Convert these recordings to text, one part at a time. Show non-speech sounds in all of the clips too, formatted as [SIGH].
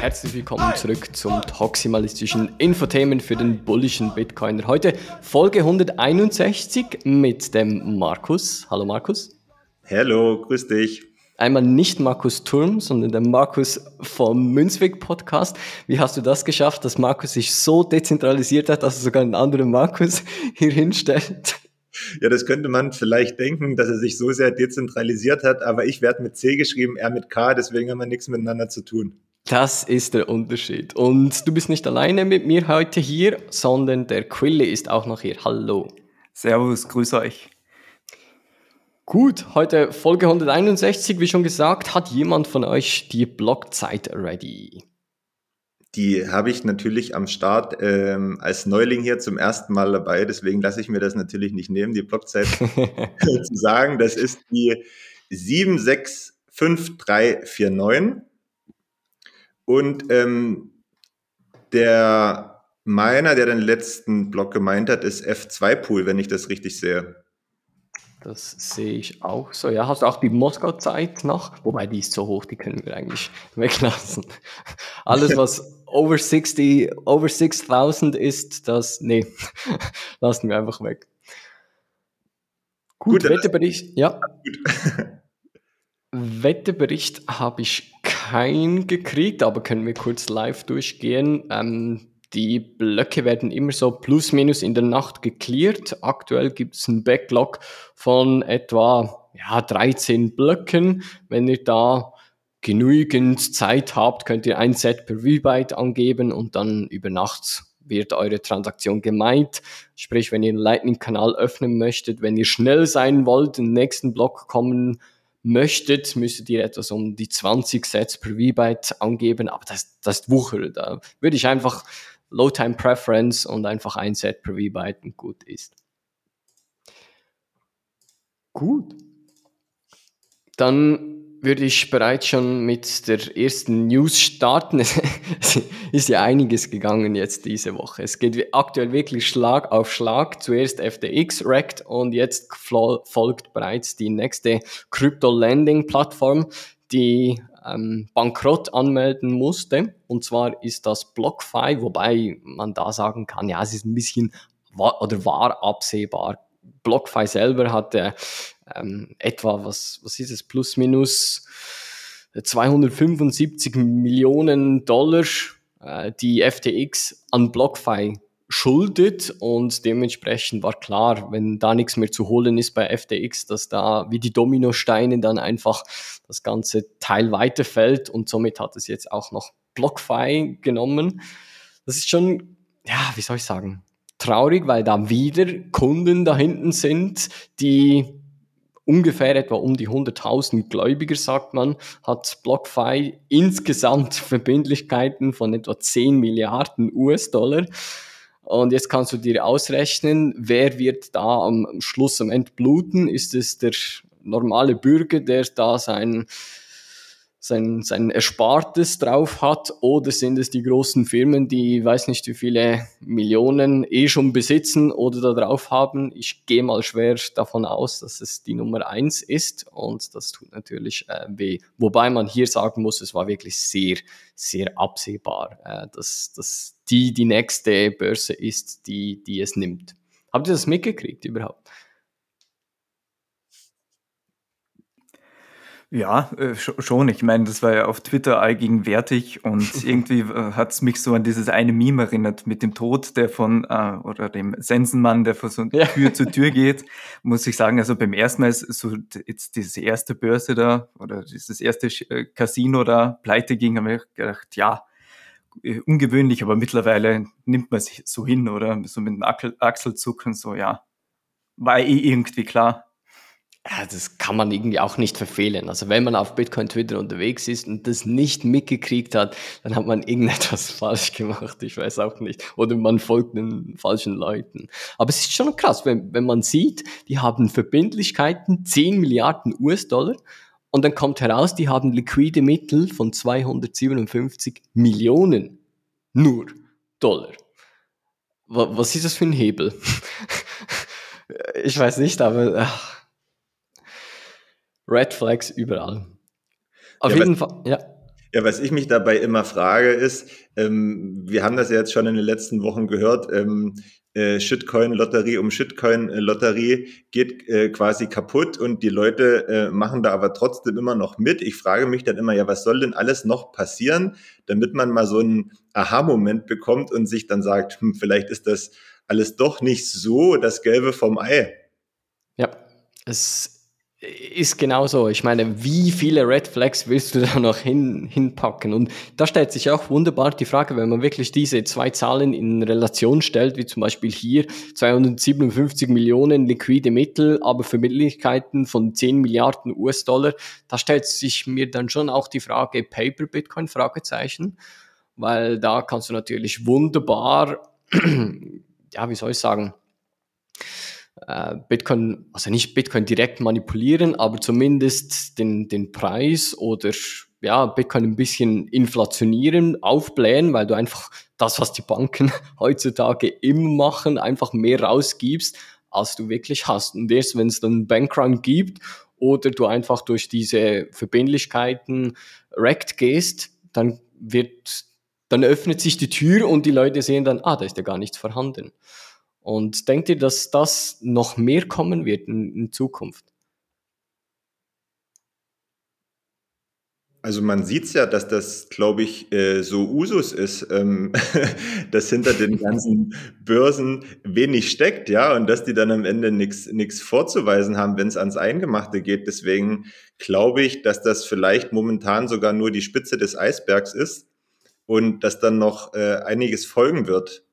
herzlich willkommen zurück zum toximalistischen Infotainment für den bullischen Bitcoiner. Heute Folge 161 mit dem Markus. Hallo Markus. Hallo, grüß dich. Einmal nicht Markus Turm, sondern der Markus vom Münzweg Podcast. Wie hast du das geschafft, dass Markus sich so dezentralisiert hat, dass er sogar einen anderen Markus [LAUGHS] hier hinstellt? Ja, das könnte man vielleicht denken, dass er sich so sehr dezentralisiert hat, aber ich werde mit C geschrieben, er mit K, deswegen haben wir nichts miteinander zu tun. Das ist der Unterschied. Und du bist nicht alleine mit mir heute hier, sondern der Quille ist auch noch hier. Hallo. Servus, grüß euch. Gut, heute Folge 161, wie schon gesagt, hat jemand von euch die Blockzeit ready? Die habe ich natürlich am Start ähm, als Neuling hier zum ersten Mal dabei, deswegen lasse ich mir das natürlich nicht nehmen, die Blockzeit [LAUGHS] zu sagen. Das ist die 765349. Und ähm, der Miner, der den letzten Block gemeint hat, ist F2-Pool, wenn ich das richtig sehe. Das sehe ich auch so. Ja, hast du auch die Moskau-Zeit noch? Wobei die ist so hoch, die können wir eigentlich [LAUGHS] weglassen. Alles, was [LAUGHS] over 60, over 6000 ist, das, nee, [LAUGHS] lassen wir einfach weg. Gut, Gut Wetterbericht, ja. Gut. Wetterbericht habe ich keinen gekriegt, aber können wir kurz live durchgehen. Ähm, die Blöcke werden immer so plus minus in der Nacht geklärt. Aktuell gibt es einen Backlog von etwa ja, 13 Blöcken. Wenn ihr da genügend Zeit habt, könnt ihr ein Set per V-Byte angeben und dann über Nacht wird eure Transaktion gemeint. Sprich, wenn ihr einen Lightning-Kanal öffnen möchtet, wenn ihr schnell sein wollt, den nächsten Block kommen möchtet, müsstet ihr etwas um die 20 Sets per V-Byte angeben, aber das, das ist Wucher. Da würde ich einfach Low Time Preference und einfach ein Set per V-Byte und gut ist. Gut. Dann würde ich bereits schon mit der ersten News starten. [LAUGHS] Es ist ja einiges gegangen jetzt diese Woche. Es geht aktuell wirklich Schlag auf Schlag. Zuerst FTX wrecked und jetzt folgt bereits die nächste Crypto-Landing-Plattform, die ähm, Bankrott anmelden musste. Und zwar ist das BlockFi, wobei man da sagen kann, ja, es ist ein bisschen war, oder war absehbar. BlockFi selber hatte ähm, etwa, was, was ist es, plus minus 275 Millionen Dollar, äh, die FTX an BlockFi schuldet. Und dementsprechend war klar, wenn da nichts mehr zu holen ist bei FTX, dass da wie die Dominosteine dann einfach das ganze Teil weiterfällt. Und somit hat es jetzt auch noch BlockFi genommen. Das ist schon, ja, wie soll ich sagen, traurig, weil da wieder Kunden da hinten sind, die ungefähr etwa um die 100.000 Gläubiger, sagt man, hat BlockFi insgesamt [LAUGHS] Verbindlichkeiten von etwa 10 Milliarden US-Dollar. Und jetzt kannst du dir ausrechnen, wer wird da am Schluss am Ende bluten? Ist es der normale Bürger, der da sein sein, sein Erspartes drauf hat oder sind es die großen Firmen, die weiß nicht wie viele Millionen eh schon besitzen oder da drauf haben. Ich gehe mal schwer davon aus, dass es die Nummer eins ist und das tut natürlich äh, weh. Wobei man hier sagen muss, es war wirklich sehr, sehr absehbar, äh, dass, dass die die nächste Börse ist, die, die es nimmt. Habt ihr das mitgekriegt überhaupt? Ja, äh, schon. Ich meine, das war ja auf Twitter allgegenwärtig und [LAUGHS] irgendwie äh, hat's mich so an dieses eine Meme erinnert mit dem Tod, der von, äh, oder dem Sensenmann, der von so ja. Tür zu Tür geht. Muss ich sagen, also beim ersten Mal so jetzt diese erste Börse da oder dieses erste äh, Casino da pleite ging, haben wir gedacht, ja, äh, ungewöhnlich, aber mittlerweile nimmt man sich so hin, oder? So mit dem Achselzucken, so, ja, war eh irgendwie klar ja, das kann man irgendwie auch nicht verfehlen. Also wenn man auf Bitcoin Twitter unterwegs ist und das nicht mitgekriegt hat, dann hat man irgendetwas [LAUGHS] falsch gemacht. Ich weiß auch nicht. Oder man folgt den falschen Leuten. Aber es ist schon krass, wenn, wenn man sieht, die haben Verbindlichkeiten 10 Milliarden US-Dollar und dann kommt heraus, die haben liquide Mittel von 257 Millionen nur Dollar. Was ist das für ein Hebel? [LAUGHS] ich weiß nicht, aber ach, Red Flags überall. Auf ja, jeden Fall, ja. Ja, was ich mich dabei immer frage, ist, ähm, wir haben das ja jetzt schon in den letzten Wochen gehört, ähm, äh, Shitcoin-Lotterie um Shitcoin-Lotterie geht äh, quasi kaputt und die Leute äh, machen da aber trotzdem immer noch mit. Ich frage mich dann immer, ja, was soll denn alles noch passieren, damit man mal so einen Aha-Moment bekommt und sich dann sagt, hm, vielleicht ist das alles doch nicht so das Gelbe vom Ei. Ja, es ist genauso. Ich meine, wie viele Red Flags willst du da noch hin, hinpacken? Und da stellt sich auch wunderbar die Frage, wenn man wirklich diese zwei Zahlen in Relation stellt, wie zum Beispiel hier 257 Millionen liquide Mittel, aber Verbindlichkeiten von 10 Milliarden US-Dollar, da stellt sich mir dann schon auch die Frage Paper Bitcoin Fragezeichen, weil da kannst du natürlich wunderbar, [CLEARS THROAT] ja, wie soll ich sagen, äh, Bitcoin, also nicht Bitcoin direkt manipulieren, aber zumindest den, den Preis oder ja, Bitcoin ein bisschen inflationieren, aufblähen, weil du einfach das, was die Banken [LAUGHS] heutzutage immer machen, einfach mehr rausgibst, als du wirklich hast. Und erst wenn es dann Bankrun gibt oder du einfach durch diese Verbindlichkeiten wrecked gehst, dann wird, dann öffnet sich die Tür und die Leute sehen dann, ah, da ist ja gar nichts vorhanden. Und denkt ihr, dass das noch mehr kommen wird in, in Zukunft? Also man sieht ja, dass das, glaube ich, äh, so Usus ist, ähm, [LAUGHS] dass hinter den ganzen [LAUGHS] Börsen wenig steckt, ja, und dass die dann am Ende nichts vorzuweisen haben, wenn es ans Eingemachte geht. Deswegen glaube ich, dass das vielleicht momentan sogar nur die Spitze des Eisbergs ist und dass dann noch äh, einiges folgen wird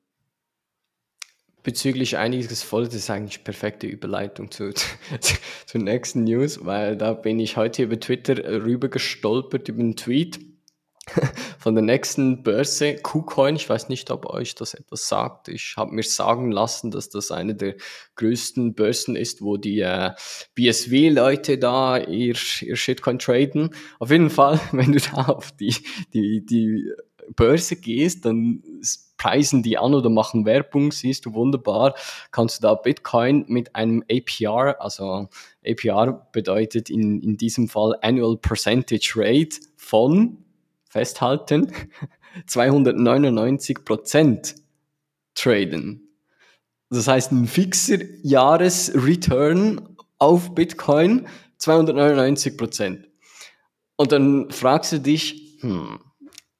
bezüglich einiges voll, das ist eigentlich perfekte Überleitung zu, [LAUGHS] zur nächsten News, weil da bin ich heute über Twitter rüber gestolpert über einen Tweet [LAUGHS] von der nächsten Börse, KuCoin. Ich weiß nicht, ob euch das etwas sagt. Ich habe mir sagen lassen, dass das eine der größten Börsen ist, wo die äh, BSW-Leute da ihr, ihr Shitcoin traden. Auf jeden Fall, [LAUGHS] wenn du da auf die, die, die Börse gehst, dann preisen die an oder machen Werbung, siehst du wunderbar, kannst du da Bitcoin mit einem APR, also APR bedeutet in, in diesem Fall Annual Percentage Rate von, festhalten, [LAUGHS] 299 Prozent traden. Das heißt, ein fixer Jahresreturn auf Bitcoin 299 Prozent. Und dann fragst du dich, hm,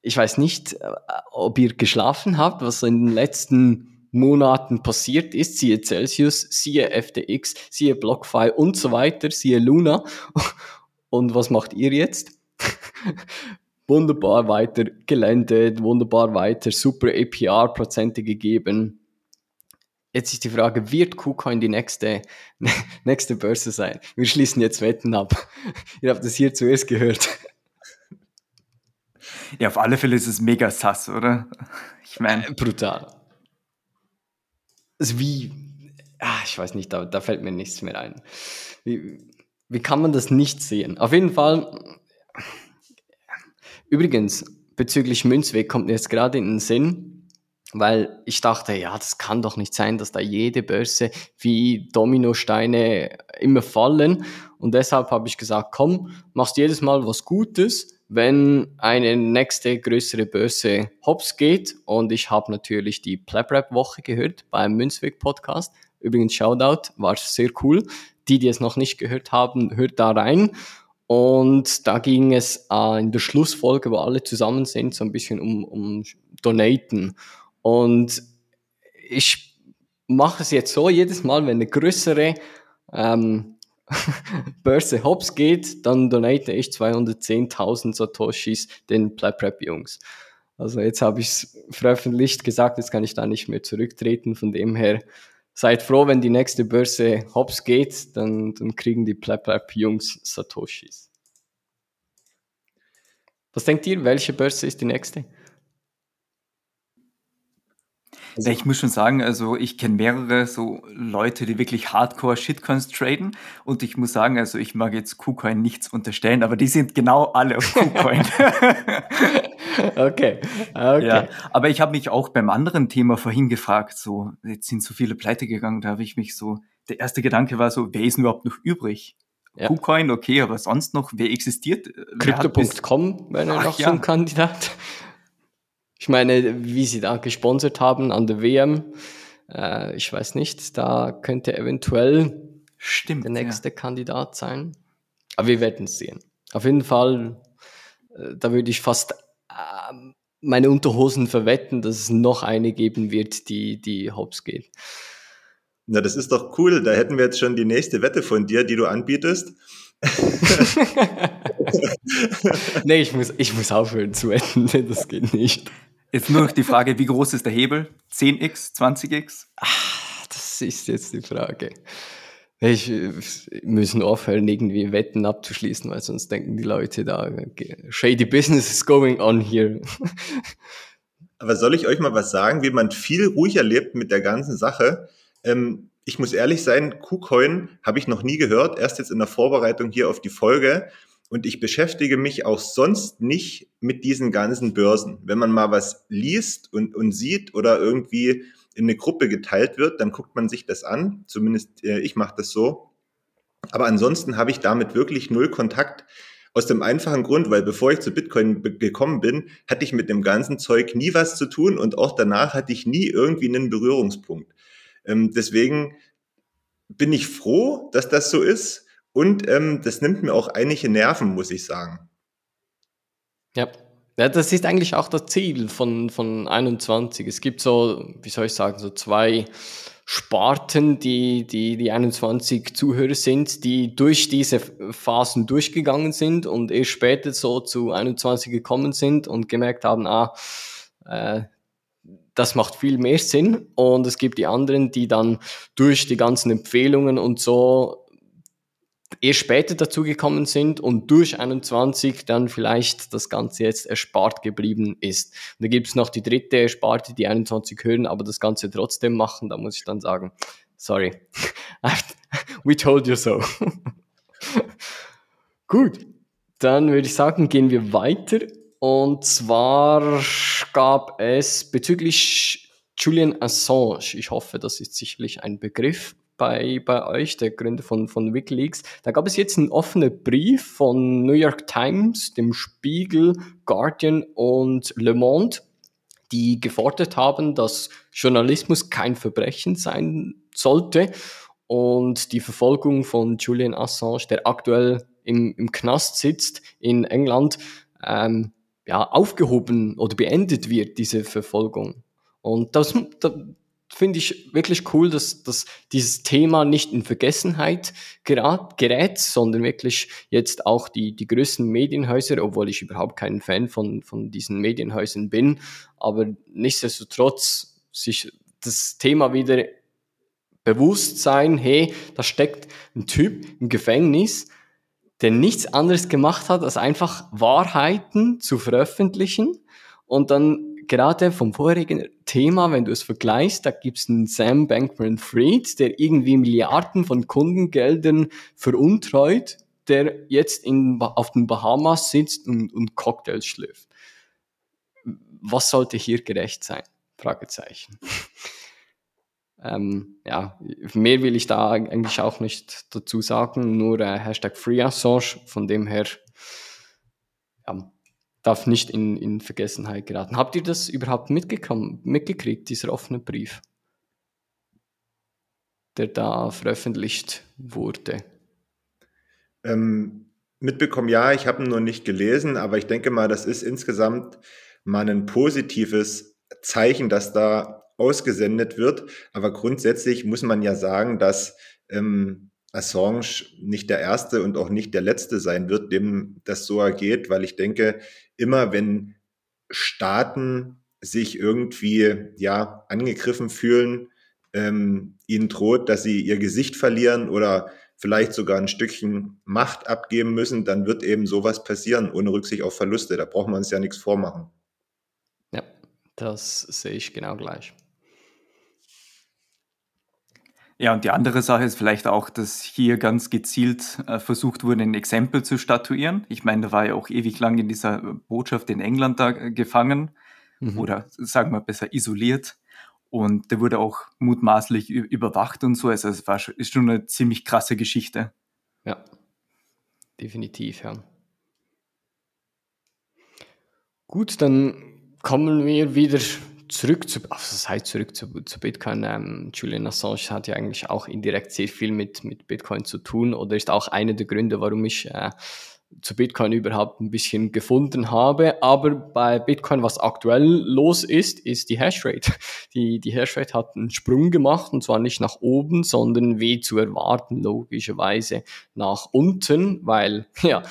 ich weiß nicht, äh, ob ihr geschlafen habt, was in den letzten Monaten passiert ist, siehe Celsius, siehe FTX, siehe BlockFi und so weiter, siehe Luna. [LAUGHS] Und was macht ihr jetzt? [LAUGHS] wunderbar weiter gelendet, wunderbar weiter, super APR-Prozente gegeben. Jetzt ist die Frage, wird KuCoin die nächste, [LAUGHS] nächste Börse sein? Wir schließen jetzt Wetten ab. ihr habt es hier zuerst gehört. Ja, auf alle Fälle ist es mega sass, oder? Ich meine. Äh, brutal. Also wie, ah, ich weiß nicht, da, da fällt mir nichts mehr ein. Wie, wie kann man das nicht sehen? Auf jeden Fall, übrigens, bezüglich Münzweg kommt mir jetzt gerade in den Sinn, weil ich dachte, ja, das kann doch nicht sein, dass da jede Börse wie Dominosteine immer fallen. Und deshalb habe ich gesagt, komm, machst jedes Mal was Gutes wenn eine nächste größere Börse hops geht. Und ich habe natürlich die Plabrap-Woche gehört beim Münzweg-Podcast. Übrigens, Shoutout, war sehr cool. Die, die es noch nicht gehört haben, hört da rein. Und da ging es äh, in der Schlussfolge, wo alle zusammen sind, so ein bisschen um, um Donaten. Und ich mache es jetzt so, jedes Mal, wenn eine größere ähm, [LAUGHS] Börse hops geht, dann donate ich 210.000 Satoshis den PlayPrep-Jungs. Also jetzt habe ich es veröffentlicht gesagt, jetzt kann ich da nicht mehr zurücktreten. Von dem her seid froh, wenn die nächste Börse hops geht, dann, dann kriegen die PlayPrep-Jungs Satoshis. Was denkt ihr, welche Börse ist die nächste? Also ich muss schon sagen, also ich kenne mehrere so Leute, die wirklich Hardcore Shitcoins traden und ich muss sagen, also ich mag jetzt KuCoin nichts unterstellen, aber die sind genau alle auf KuCoin. [LAUGHS] okay, okay. Ja, aber ich habe mich auch beim anderen Thema vorhin gefragt, so jetzt sind so viele pleite gegangen, da habe ich mich so, der erste Gedanke war so, wer ist denn überhaupt noch übrig? ja. KuCoin, okay, aber sonst noch, wer existiert? Crypto.com wäre noch ja. so ein Kandidat. Ich meine, wie sie da gesponsert haben an der WM, äh, ich weiß nicht, da könnte eventuell Stimmt, der nächste ja. Kandidat sein. Aber wir werden es sehen. Auf jeden Fall, äh, da würde ich fast äh, meine Unterhosen verwetten, dass es noch eine geben wird, die, die hops geht. Na, das ist doch cool. Da hätten wir jetzt schon die nächste Wette von dir, die du anbietest. [LAUGHS] nee, ich muss, ich muss aufhören zu wetten. Das geht nicht. Jetzt nur noch die Frage, wie groß ist der Hebel? 10x, 20x? Ach, das ist jetzt die Frage. Ich, müssen aufhören, irgendwie Wetten abzuschließen, weil sonst denken die Leute da, shady business is going on here. [LAUGHS] Aber soll ich euch mal was sagen, wie man viel ruhiger lebt mit der ganzen Sache? Ähm, ich muss ehrlich sein, KuCoin habe ich noch nie gehört, erst jetzt in der Vorbereitung hier auf die Folge. Und ich beschäftige mich auch sonst nicht mit diesen ganzen Börsen. Wenn man mal was liest und, und sieht oder irgendwie in eine Gruppe geteilt wird, dann guckt man sich das an. Zumindest äh, ich mache das so. Aber ansonsten habe ich damit wirklich null Kontakt. Aus dem einfachen Grund, weil bevor ich zu Bitcoin gekommen bin, hatte ich mit dem ganzen Zeug nie was zu tun und auch danach hatte ich nie irgendwie einen Berührungspunkt. Ähm, deswegen bin ich froh, dass das so ist und ähm, das nimmt mir auch einige Nerven, muss ich sagen. Ja, ja, das ist eigentlich auch das Ziel von, von 21. Es gibt so, wie soll ich sagen, so zwei Sparten, die, die, die 21 Zuhörer sind, die durch diese Phasen durchgegangen sind und erst später so zu 21 gekommen sind und gemerkt haben, ah, äh, das macht viel mehr Sinn. Und es gibt die anderen, die dann durch die ganzen Empfehlungen und so erst später dazugekommen sind und durch 21 dann vielleicht das Ganze jetzt erspart geblieben ist. Und da gibt es noch die dritte Ersparte, die 21 hören, aber das Ganze trotzdem machen. Da muss ich dann sagen, sorry, [LAUGHS] we told you so. [LAUGHS] Gut, dann würde ich sagen, gehen wir weiter. Und zwar gab es bezüglich Julian Assange, ich hoffe, das ist sicherlich ein Begriff, bei, bei euch, der Gründer von, von Wikileaks. Da gab es jetzt einen offenen Brief von New York Times, dem Spiegel, Guardian und Le Monde, die gefordert haben, dass Journalismus kein Verbrechen sein sollte und die Verfolgung von Julian Assange, der aktuell im, im Knast sitzt in England, ähm, ja, aufgehoben oder beendet wird, diese Verfolgung. Und das, finde ich wirklich cool, dass, dass dieses Thema nicht in Vergessenheit gerät, gerät, sondern wirklich jetzt auch die, die größten Medienhäuser, obwohl ich überhaupt kein Fan von, von diesen Medienhäusern bin, aber nichtsdestotrotz sich das Thema wieder bewusst sein, hey, da steckt ein Typ im Gefängnis, der nichts anderes gemacht hat, als einfach Wahrheiten zu veröffentlichen und dann gerade vom vorigen Thema, wenn du es vergleichst, da gibt es einen Sam Bankman-Fried, der irgendwie Milliarden von Kundengeldern veruntreut, der jetzt in, auf den Bahamas sitzt und, und Cocktails schlürft. Was sollte hier gerecht sein? Fragezeichen. [LAUGHS] ähm, ja, mehr will ich da eigentlich auch nicht dazu sagen, nur äh, Hashtag FreeAssange, von dem her ja, darf nicht in, in Vergessenheit geraten. Habt ihr das überhaupt mitgekriegt, dieser offene Brief, der da veröffentlicht wurde? Ähm, mitbekommen, ja, ich habe ihn nur nicht gelesen, aber ich denke mal, das ist insgesamt mal ein positives Zeichen, dass da ausgesendet wird. Aber grundsätzlich muss man ja sagen, dass ähm, Assange nicht der erste und auch nicht der letzte sein wird, dem das so ergeht, weil ich denke, immer wenn Staaten sich irgendwie ja angegriffen fühlen, ähm, ihnen droht, dass sie ihr Gesicht verlieren oder vielleicht sogar ein Stückchen Macht abgeben müssen, dann wird eben sowas passieren, ohne Rücksicht auf Verluste. Da braucht man uns ja nichts vormachen. Ja, das sehe ich genau gleich. Ja, und die andere Sache ist vielleicht auch, dass hier ganz gezielt äh, versucht wurde, ein Exempel zu statuieren. Ich meine, da war ja auch ewig lang in dieser Botschaft in England da äh, gefangen mhm. oder sagen wir besser isoliert. Und der wurde auch mutmaßlich überwacht und so. Also es war, ist schon eine ziemlich krasse Geschichte. Ja, definitiv, ja. Gut, dann kommen wir wieder zurück zu, also das heißt zurück zu, zu Bitcoin. Ähm, Julian Assange hat ja eigentlich auch indirekt sehr viel mit, mit Bitcoin zu tun oder ist auch einer der Gründe, warum ich äh, zu Bitcoin überhaupt ein bisschen gefunden habe. Aber bei Bitcoin, was aktuell los ist, ist die Hashrate. [LAUGHS] Die, die Hashrate hat einen Sprung gemacht und zwar nicht nach oben, sondern wie zu erwarten, logischerweise nach unten, weil, [LAUGHS] ja,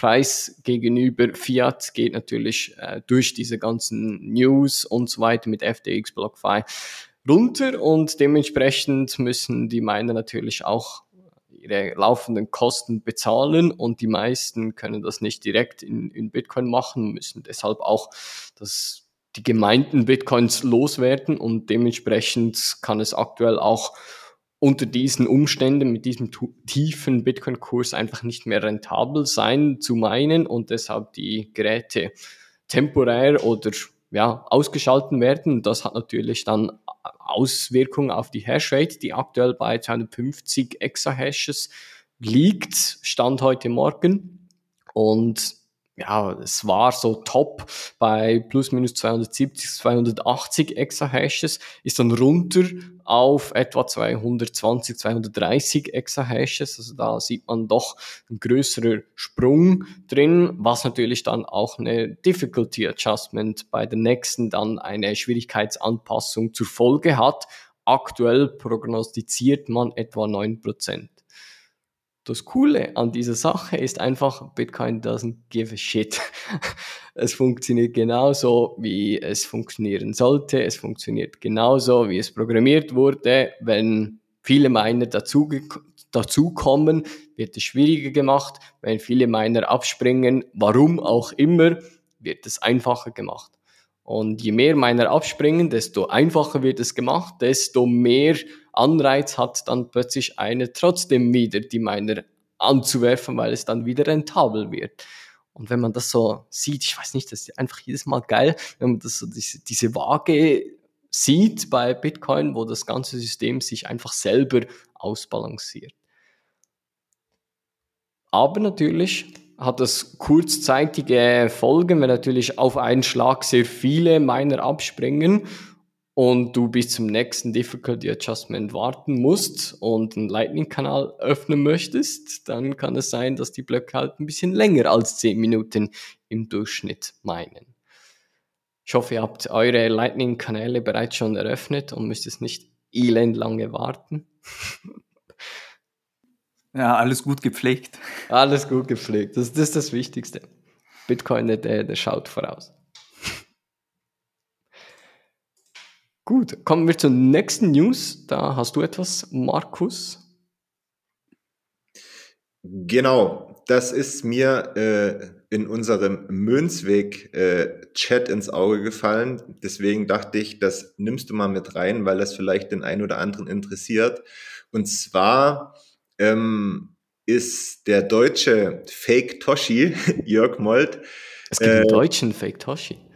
Preis gegenüber Fiat geht natürlich äh, durch diese ganzen News und so weiter mit FTX, BlockFi runter und dementsprechend müssen die Miner natürlich auch ihre laufenden Kosten bezahlen und die meisten können das nicht direkt in, in Bitcoin machen, müssen deshalb auch das, die gemeinten Bitcoins loswerden und dementsprechend kann es aktuell auch unter diesen Umständen mit diesem tiefen Bitcoin-Kurs einfach nicht mehr rentabel sein zu meinen und deshalb die Geräte temporär oder ja, ausgeschalten werden. Das hat natürlich dann Auswirkungen auf die Hashrate, die aktuell bei 250 Exahashes liegt, Stand heute Morgen. Und ja, es war so top bei plus minus 270, 280 Exahashes, ist dann runter auf etwa 220, 230 Exahashes. Also da sieht man doch ein größerer Sprung drin, was natürlich dann auch eine Difficulty Adjustment bei der nächsten dann eine Schwierigkeitsanpassung zur Folge hat. Aktuell prognostiziert man etwa 9% das Coole an dieser Sache ist einfach, Bitcoin doesn't give a shit. [LAUGHS] Es funktioniert genauso, wie es funktionieren sollte. Es funktioniert genauso, wie es programmiert wurde. Wenn viele Miner dazu, dazu kommen, wird es schwieriger gemacht. Wenn viele Miner abspringen, warum auch immer, wird es einfacher gemacht. Und je mehr Miner abspringen, desto einfacher wird es gemacht, desto mehr Anreiz hat dann plötzlich einer trotzdem wieder die Miner anzuwerfen, weil es dann wieder rentabel wird. Und wenn man das so sieht, ich weiß nicht, das ist einfach jedes Mal geil, wenn man das so diese, diese Waage sieht bei Bitcoin, wo das ganze System sich einfach selber ausbalanciert. Aber natürlich hat das kurzzeitige Folgen, wenn natürlich auf einen Schlag sehr viele Miner abspringen und du bis zum nächsten Difficulty Adjustment warten musst und einen Lightning-Kanal öffnen möchtest, dann kann es sein, dass die Blöcke halt ein bisschen länger als 10 Minuten im Durchschnitt meinen. Ich hoffe, ihr habt eure Lightning-Kanäle bereits schon eröffnet und müsst es nicht elend lange warten. [LAUGHS] Ja, alles gut gepflegt. Alles gut gepflegt. Das, das ist das Wichtigste. Bitcoin, der, der schaut voraus. Gut, kommen wir zur nächsten News. Da hast du etwas, Markus. Genau, das ist mir äh, in unserem Münzweg-Chat äh, ins Auge gefallen. Deswegen dachte ich, das nimmst du mal mit rein, weil das vielleicht den einen oder anderen interessiert. Und zwar ähm, ist der deutsche Fake Toshi, [LAUGHS] Jörg Molt. Es gibt äh, einen deutschen Fake Toshi.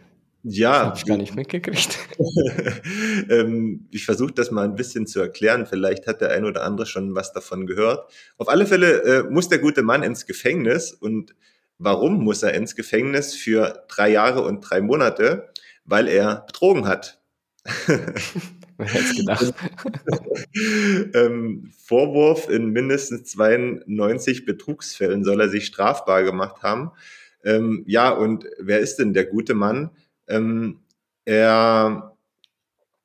Ja. Habe ich gar nicht mitgekriegt. [LAUGHS] ähm, ich versuche das mal ein bisschen zu erklären. Vielleicht hat der ein oder andere schon was davon gehört. Auf alle Fälle äh, muss der gute Mann ins Gefängnis. Und warum muss er ins Gefängnis für drei Jahre und drei Monate? Weil er betrogen hat. [LAUGHS] Wer hätte gedacht? [LAUGHS] ähm, Vorwurf in mindestens 92 Betrugsfällen soll er sich strafbar gemacht haben. Ähm, ja, und wer ist denn der gute Mann? Ähm, er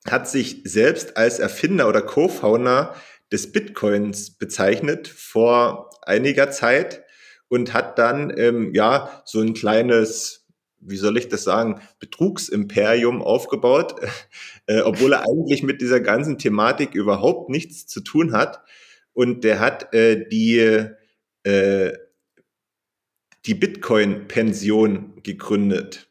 hat sich selbst als Erfinder oder Co-Founder des Bitcoins bezeichnet vor einiger Zeit und hat dann ähm, ja so ein kleines, wie soll ich das sagen, Betrugsimperium aufgebaut, [LAUGHS] äh, obwohl er eigentlich mit dieser ganzen Thematik überhaupt nichts zu tun hat. Und der hat äh, die äh, die Bitcoin-Pension gegründet.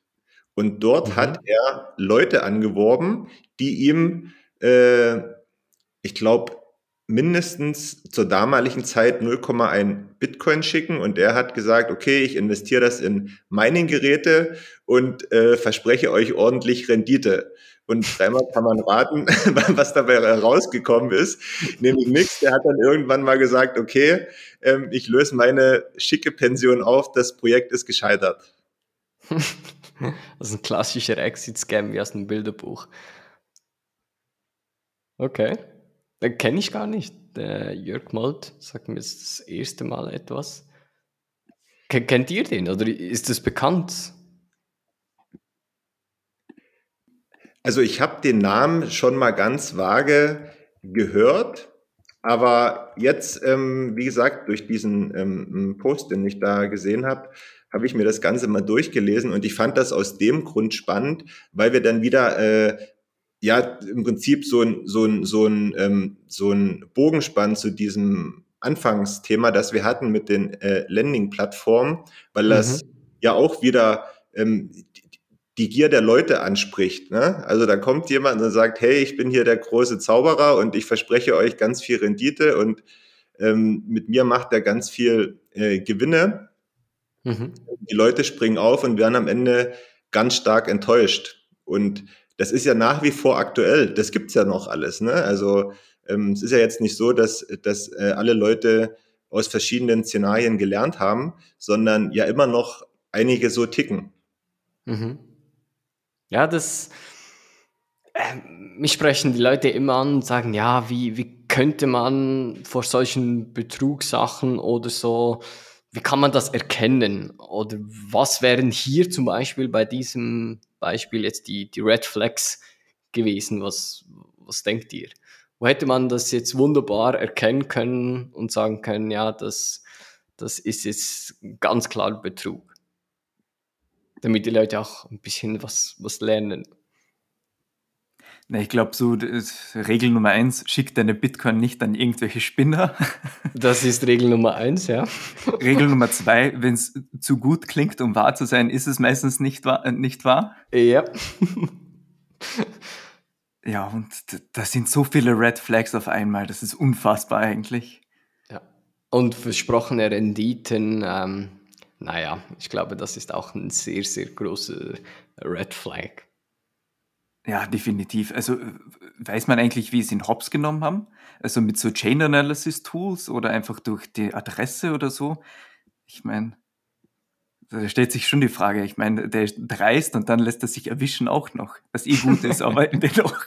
Und dort mhm. hat er Leute angeworben, die ihm, äh, ich glaube, mindestens zur damaligen Zeit 0,1 Bitcoin schicken und er hat gesagt, okay, ich investiere das in Mining-Geräte und äh, verspreche euch ordentlich Rendite. Und dreimal kann man raten, [LAUGHS] was dabei rausgekommen ist. Nämlich nichts. Der hat dann irgendwann mal gesagt, okay, ähm, ich löse meine schicke Pension auf, das Projekt ist gescheitert. [LAUGHS] [LAUGHS] Das ist ein klassischer Exit-Scam wie aus dem Bilderbuch. Okay. Den kenne ich gar nicht. Der Jörg Molt sagt mir das erste Mal etwas. Kennt ihr den oder ist das bekannt? Also ich habe den Namen schon mal ganz vage gehört, aber jetzt, ähm, wie gesagt, durch diesen ähm, Post, den ich da gesehen habe, habe ich mir das Ganze mal durchgelesen und ich fand das aus dem Grund spannend, weil wir dann wieder äh, ja im Prinzip so ein so ein so ein ähm, so ein Bogenspann zu diesem Anfangsthema, das wir hatten mit den äh, Landing-Plattformen, weil das mhm. ja auch wieder ähm, die Gier der Leute anspricht. Ne? Also da kommt jemand und sagt, hey, ich bin hier der große Zauberer und ich verspreche euch ganz viel Rendite und ähm, mit mir macht er ganz viel äh, Gewinne. Mhm. Die Leute springen auf und werden am Ende ganz stark enttäuscht. Und das ist ja nach wie vor aktuell. Das gibt's ja noch alles. Ne? Also ähm, es ist ja jetzt nicht so, dass, dass äh, alle Leute aus verschiedenen Szenarien gelernt haben, sondern ja immer noch einige so ticken. Mhm. Ja, das, äh, mich sprechen die Leute immer an und sagen, ja, wie, wie könnte man vor solchen Betrugssachen oder so, wie kann man das erkennen? Oder was wären hier zum Beispiel bei diesem Beispiel jetzt die, die Red Flags gewesen? Was, was denkt ihr? wo hätte man das jetzt wunderbar erkennen können und sagen können, ja, das, das ist jetzt ganz klar Betrug. Damit die Leute auch ein bisschen was, was lernen. Na, ich glaube, so Regel Nummer eins, schick deine Bitcoin nicht an irgendwelche Spinner. [LAUGHS] Das ist Regel Nummer eins, ja. Regel Nummer [LAUGHS] zwei, wenn es zu gut klingt, um wahr zu sein, ist es meistens nicht wahr. Nicht wahr? Ja. [LAUGHS] Ja, und da sind so viele Red Flags auf einmal, das ist unfassbar eigentlich. Ja. Und versprochene Renditen, ähm, naja, ich glaube, das ist auch ein sehr, sehr großer Red Flag. Ja, definitiv. Also weiß man eigentlich, wie sie ihn Hops genommen haben? Also mit so Chain Analysis Tools oder einfach durch die Adresse oder so? Ich meine, da stellt sich schon die Frage, ich meine, der ist dreist und dann lässt er sich erwischen auch noch, was eh gut ist, aber [LAUGHS] [LAUGHS] dennoch.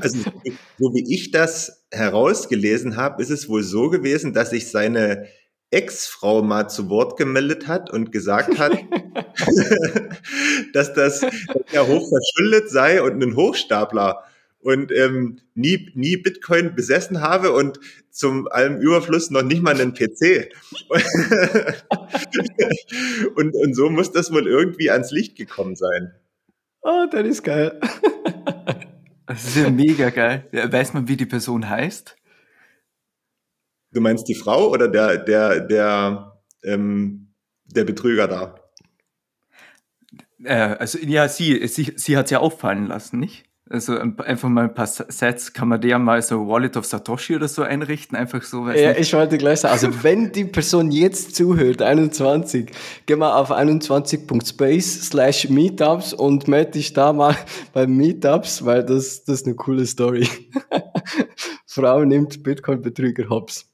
Also, so wie ich das herausgelesen habe, ist es wohl so gewesen, dass sich seine Ex-Frau mal zu Wort gemeldet hat und gesagt hat, [LAUGHS] dass das dass er hoch verschuldet sei und ein Hochstapler und ähm, nie, nie Bitcoin besessen habe und zum allem Überfluss noch nicht mal einen PC. [LAUGHS] und, und so muss das wohl irgendwie ans Licht gekommen sein. Oh, das ist geil. Das ist ja mega geil. Weiß man, wie die Person heißt? Du meinst die Frau oder der, der, der, ähm, der Betrüger da? Äh, also ja, sie, sie, sie hat es ja auffallen lassen, nicht? Also einfach mal ein paar Sets, kann man der mal so Wallet of Satoshi oder so einrichten, einfach so. ja, nicht. ich wollte gleich sagen, also wenn die Person jetzt zuhört, 21, geh mal auf 21.space slash Meetups und melde dich da mal [LAUGHS] bei Meetups, weil das, das ist eine coole Story. [LAUGHS] Frau nimmt Bitcoin-Betrüger hops.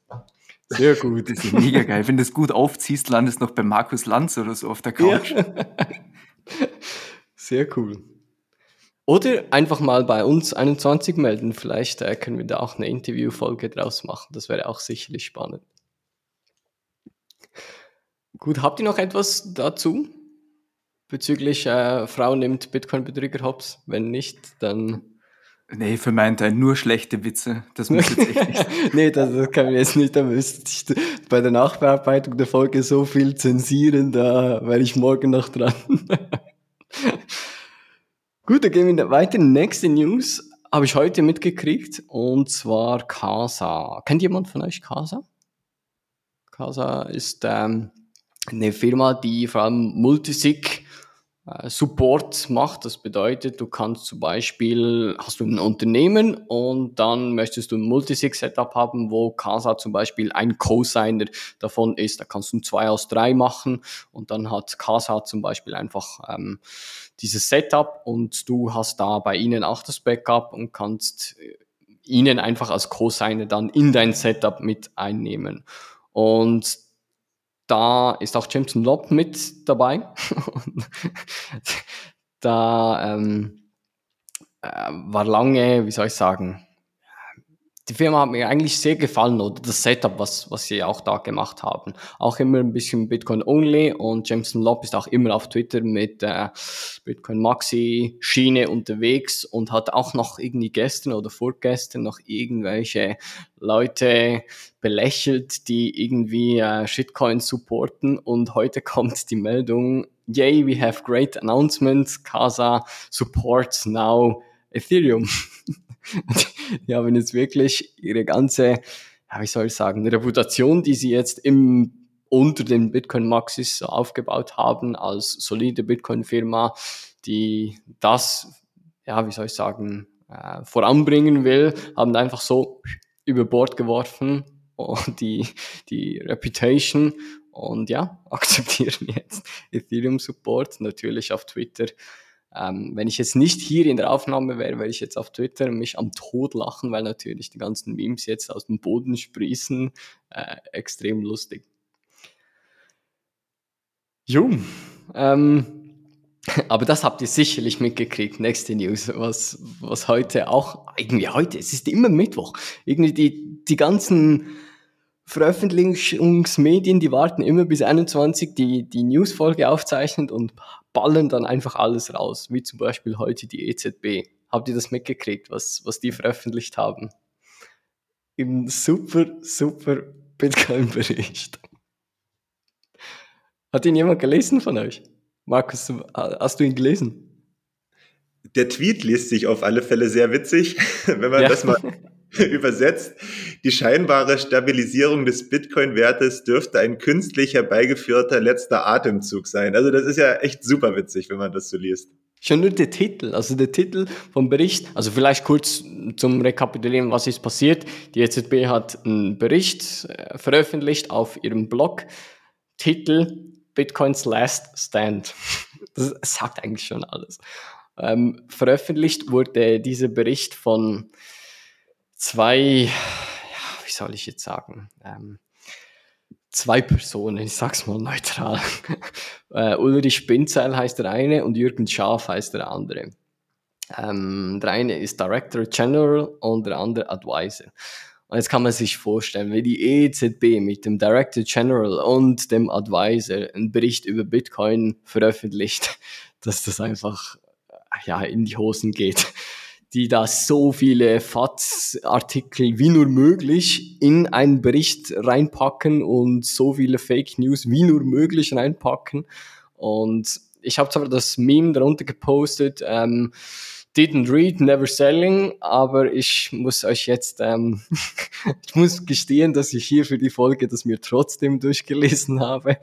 Sehr gut. Das ist mega geil. Wenn du das gut aufziehst, landest du noch bei Markus Lanz oder so auf der Couch. Ja. [LAUGHS] Sehr cool. Oder einfach mal bei uns 21 melden. Vielleicht äh, können wir da auch eine Interviewfolge draus machen. Das wäre auch sicherlich spannend. Gut, habt ihr noch etwas dazu? Bezüglich äh, Frau nimmt Bitcoin-Betrüger hops? Wenn nicht, dann. Nee, für meinen Teil nur schlechte Witze. Das muss jetzt echt nicht. [LAUGHS] nee, das, das kann ich jetzt nicht. Da müsste ich bei der Nachbearbeitung der Folge so viel zensieren, da wäre ich morgen noch dran. [LAUGHS] Gut, dann gehen wir weiter. Nächste News habe ich heute mitgekriegt und zwar Casa. Kennt jemand von euch Casa? Casa ist ähm, eine Firma, die vor allem Multisig Support macht. Das bedeutet, du kannst zum Beispiel, hast du ein Unternehmen und dann möchtest du ein Multisig-Setup haben, wo Casa zum Beispiel ein Co-Signer davon ist. Da kannst du ein 2 aus 3 machen und dann hat Casa zum Beispiel einfach ähm, dieses Setup und du hast da bei ihnen auch das Backup und kannst äh, ihnen einfach als Co-Signer dann in dein Setup mit einnehmen. Und da ist auch Jameson Lobb mit dabei. [LAUGHS] da ähm, äh, war lange, wie soll ich sagen, die Firma hat mir eigentlich sehr gefallen oder das Setup, was, was sie auch da gemacht haben. Auch immer ein bisschen Bitcoin only und Jameson Lobb ist auch immer auf Twitter mit äh, Bitcoin Maxi Schiene unterwegs und hat auch noch irgendwie gestern oder vorgestern noch irgendwelche Leute belächelt, die irgendwie äh, Shitcoin supporten und heute [LAUGHS] kommt die Meldung, yay, we have great announcements, Casa supports now Ethereum. [LAUGHS] [LAUGHS] die haben jetzt wirklich ihre ganze, ja, wie soll ich sagen, Reputation, die sie jetzt im unter den Bitcoin Maxis aufgebaut haben als solide Bitcoin-Firma, die das, ja, wie soll ich sagen, äh, voranbringen will, haben einfach so über Bord geworfen [LAUGHS] und die, die Reputation und ja, [LAUGHS] akzeptieren jetzt Ethereum Support, natürlich auf Twitter ähm, wenn ich jetzt nicht hier in der Aufnahme wäre, wäre ich jetzt auf Twitter mich am Tod lachen, weil natürlich die ganzen Memes jetzt aus dem Boden sprießen. Äh, extrem lustig. Jo, ähm, [LAUGHS] aber das habt ihr sicherlich mitgekriegt. Nächste News, was, was heute auch, irgendwie heute, es ist immer Mittwoch. Irgendwie die, die ganzen Veröffentlichungsmedien, die warten immer bis 21 die, die Newsfolge aufzeichnen und ballern dann einfach alles raus, wie zum Beispiel heute die EZB. Habt ihr das mitgekriegt, was, was die veröffentlicht haben? Im super, super Bitcoin-Bericht. Hat ihn jemand gelesen von euch? Markus, hast du ihn gelesen? Der Tweet liest sich auf alle Fälle sehr witzig, [LAUGHS] wenn man ja. das mal [LAUGHS] [LAUGHS] übersetzt. Die scheinbare Stabilisierung des Bitcoin-Wertes dürfte ein künstlich herbeigeführter letzter Atemzug sein. Also das ist ja echt super witzig, wenn man das so liest. Schon nur der Titel, also der Titel vom Bericht, also vielleicht kurz zum Rekapitulieren, was ist passiert. Die EZB hat einen Bericht äh, veröffentlicht auf ihrem Blog. Titel Bitcoins Last Stand. [LAUGHS] Das sagt eigentlich schon alles. Ähm, veröffentlicht wurde dieser Bericht von zwei, ja, wie soll ich jetzt sagen, ähm, zwei Personen, ich sag's mal neutral. [LAUGHS] äh, Ulrich Spinzeil heißt der eine und Jürgen Schaaf heißt der andere. Ähm, der eine ist Director General und der andere Advisor. Und jetzt kann man sich vorstellen, wie die EZB mit dem Director General und dem Advisor einen Bericht über Bitcoin veröffentlicht, [LAUGHS] dass das einfach ja, in die Hosen geht die da so viele FATS-Artikel wie nur möglich in einen Bericht reinpacken und so viele Fake News wie nur möglich reinpacken. Und ich habe zwar das Meme darunter gepostet, ähm, didn't read, never selling, aber ich muss euch jetzt, ähm, [LAUGHS] ich muss gestehen, dass ich hier für die Folge das mir trotzdem durchgelesen habe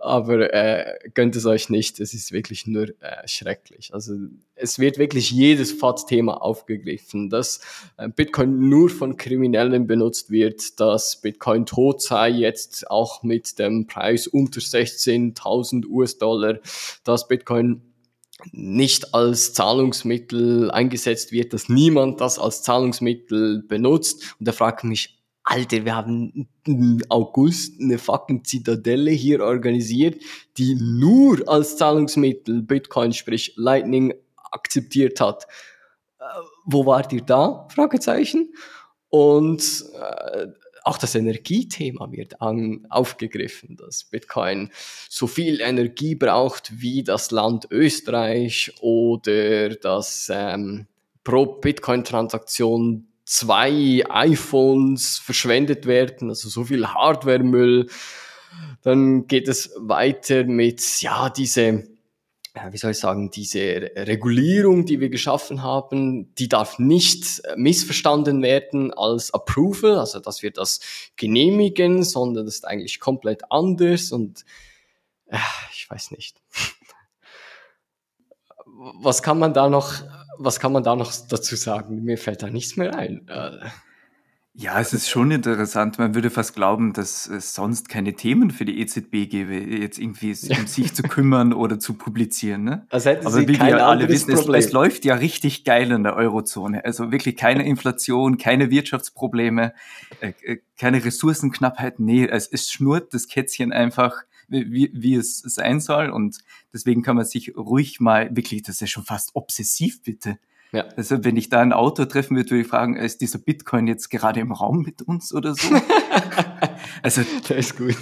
aber äh, gönnt es euch nicht. Es ist wirklich nur äh, schrecklich. Also es wird wirklich jedes FATS-Thema aufgegriffen, dass äh, Bitcoin nur von Kriminellen benutzt wird, dass Bitcoin tot sei, jetzt auch mit dem Preis unter 16.000 US-Dollar, dass Bitcoin nicht als Zahlungsmittel eingesetzt wird, dass niemand das als Zahlungsmittel benutzt. Und da fragt mich, Alter, wir haben im August eine fucking Zitadelle hier organisiert, die nur als Zahlungsmittel Bitcoin, sprich Lightning, akzeptiert hat. Äh, wo wart ihr da? Fragezeichen. Und äh, auch das Energiethema wird an, aufgegriffen, dass Bitcoin so viel Energie braucht wie das Land Österreich oder dass ähm, pro Bitcoin-Transaktion zwei iPhones verschwendet werden, also so viel Hardwaremüll. Dann geht es weiter mit, ja, diese, wie soll ich sagen, diese Regulierung, die wir geschaffen haben, die darf nicht missverstanden werden als Approval, also dass wir das genehmigen, sondern das ist eigentlich komplett anders und äh, ich weiß nicht. [LAUGHS] was kann man da noch, was kann man da noch dazu sagen? Mir fällt da nichts mehr ein. Äh, ja, es ist schon interessant. Man würde fast glauben, dass es sonst keine Themen für die EZB gäbe, jetzt irgendwie um sich zu [LAUGHS] kümmern oder zu publizieren. Ne? Als hätten Aber Sie wie wir alle wissen, es, es, läuft ja richtig geil in der Eurozone. Also wirklich keine Inflation, keine Wirtschaftsprobleme, äh, äh, keine Ressourcenknappheit. Nee, es, es schnurrt das Kätzchen einfach, wie, wie es sein soll. Und deswegen kann man sich ruhig mal, wirklich, das ist schon fast obsessiv, bitte ja. Also wenn ich da ein Auto treffen würde, würde ich fragen, ist dieser Bitcoin jetzt gerade im Raum mit uns oder so? [LAUGHS] also das ist gut.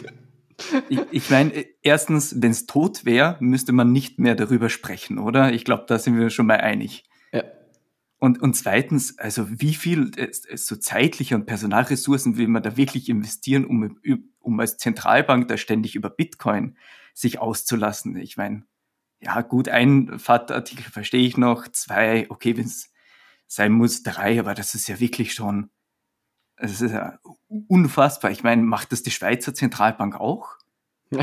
Ich, ich meine, erstens, wenn es tot wäre, müsste man nicht mehr darüber sprechen, oder? Ich glaube, da sind wir schon mal einig. Ja. Und, und zweitens, also wie viel so zeitliche und Personalressourcen will man da wirklich investieren, um, um als Zentralbank da ständig über Bitcoin sich auszulassen? Ich meine, ja gut, ein FAT-Artikel verstehe ich noch, zwei, okay, wenn es sein muss, drei, aber das ist ja wirklich schon, das ist ja unfassbar. Ich meine, macht das die Schweizer Zentralbank auch? [LAUGHS]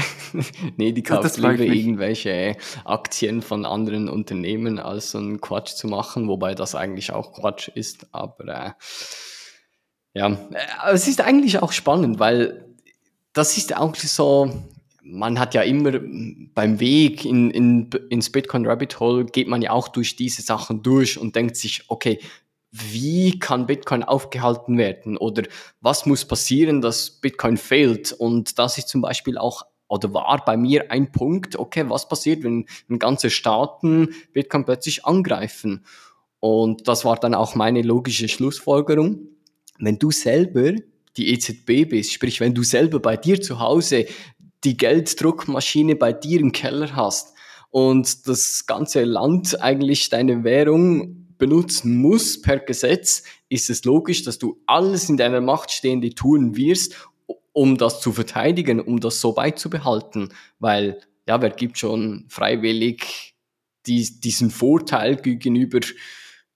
nee, die kauft lieber irgendwelche Aktien von anderen Unternehmen, als so einen Quatsch zu machen, wobei das eigentlich auch Quatsch ist. Aber äh, ja, äh, es ist eigentlich auch spannend, weil das ist auch so, man hat ja immer beim Weg in, in, ins Bitcoin Rabbit Hole geht man ja auch durch diese Sachen durch und denkt sich, okay, wie kann Bitcoin aufgehalten werden oder was muss passieren, dass Bitcoin fehlt? Und das ist zum Beispiel auch oder war bei mir ein Punkt, okay, was passiert, wenn, wenn ganze Staaten Bitcoin plötzlich angreifen? Und das war dann auch meine logische Schlussfolgerung. Wenn du selber die EZB bist, sprich, wenn du selber bei dir zu Hause die Gelddruckmaschine bei dir im Keller hast und das ganze Land eigentlich deine Währung benutzen muss per Gesetz, ist es logisch, dass du alles in deiner Macht Stehende tun wirst, um das zu verteidigen, um das so beizubehalten. Weil, ja, wer gibt schon freiwillig die, diesen Vorteil gegenüber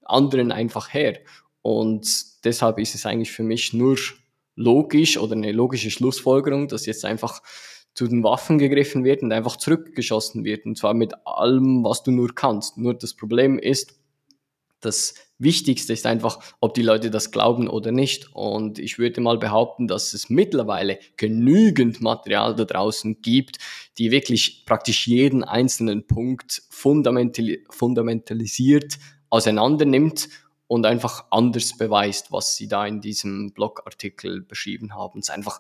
anderen einfach her? Und deshalb ist es eigentlich für mich nur logisch oder eine logische Schlussfolgerung, dass jetzt einfach zu den Waffen gegriffen wird und einfach zurückgeschossen wird. Und zwar mit allem, was du nur kannst. Nur das Problem ist, das Wichtigste ist einfach, ob die Leute das glauben oder nicht. Und ich würde mal behaupten, dass es mittlerweile genügend Material da draußen gibt, die wirklich praktisch jeden einzelnen Punkt fundamental, fundamentalisiert auseinandernimmt und einfach anders beweist, was sie da in diesem Blogartikel beschrieben haben. Es einfach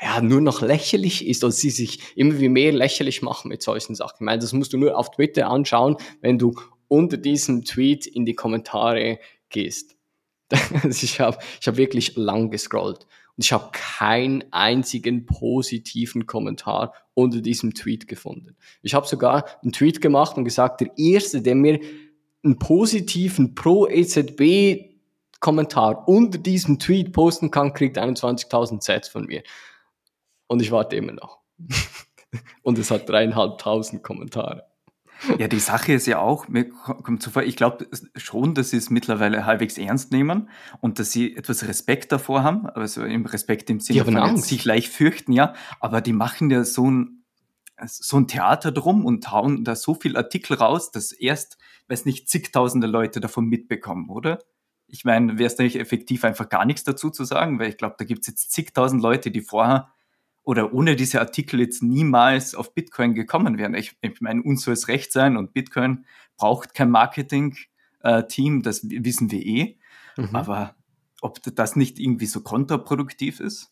ja, nur noch lächerlich ist und sie sich immer wie mehr lächerlich machen mit solchen Sachen. Ich meine, das musst du nur auf Twitter anschauen, wenn du unter diesem Tweet in die Kommentare gehst. [LAUGHS] Ich habe ich hab wirklich lang gescrollt und ich habe keinen einzigen positiven Kommentar unter diesem Tweet gefunden. Ich habe sogar einen Tweet gemacht und gesagt, der Erste, der mir einen positiven Pro-EZB Kommentar unter diesem Tweet posten kann, kriegt 21.000 Sets von mir. Und ich warte immer noch. [LAUGHS] und es hat dreieinhalbtausend Kommentare. Ja, die Sache ist ja auch, mir kommt zuvor, ich glaube schon, dass sie es mittlerweile halbwegs ernst nehmen und dass sie etwas Respekt davor haben, also im Respekt im Sinne von Angst. sich leicht fürchten, ja, aber die machen ja so ein, so ein Theater drum und hauen da so viel Artikel raus, dass erst, weiß nicht, zigtausende Leute davon mitbekommen, oder? Ich meine, wäre es nicht effektiv, einfach gar nichts dazu zu sagen, weil ich glaube, da gibt es jetzt zigtausend Leute, die vorher oder ohne diese Artikel jetzt niemals auf Bitcoin gekommen wären. Ich, ich meine, uns soll es recht sein und Bitcoin braucht kein Marketing-Team, das wissen wir eh. Mhm. Aber ob das nicht irgendwie so kontraproduktiv ist?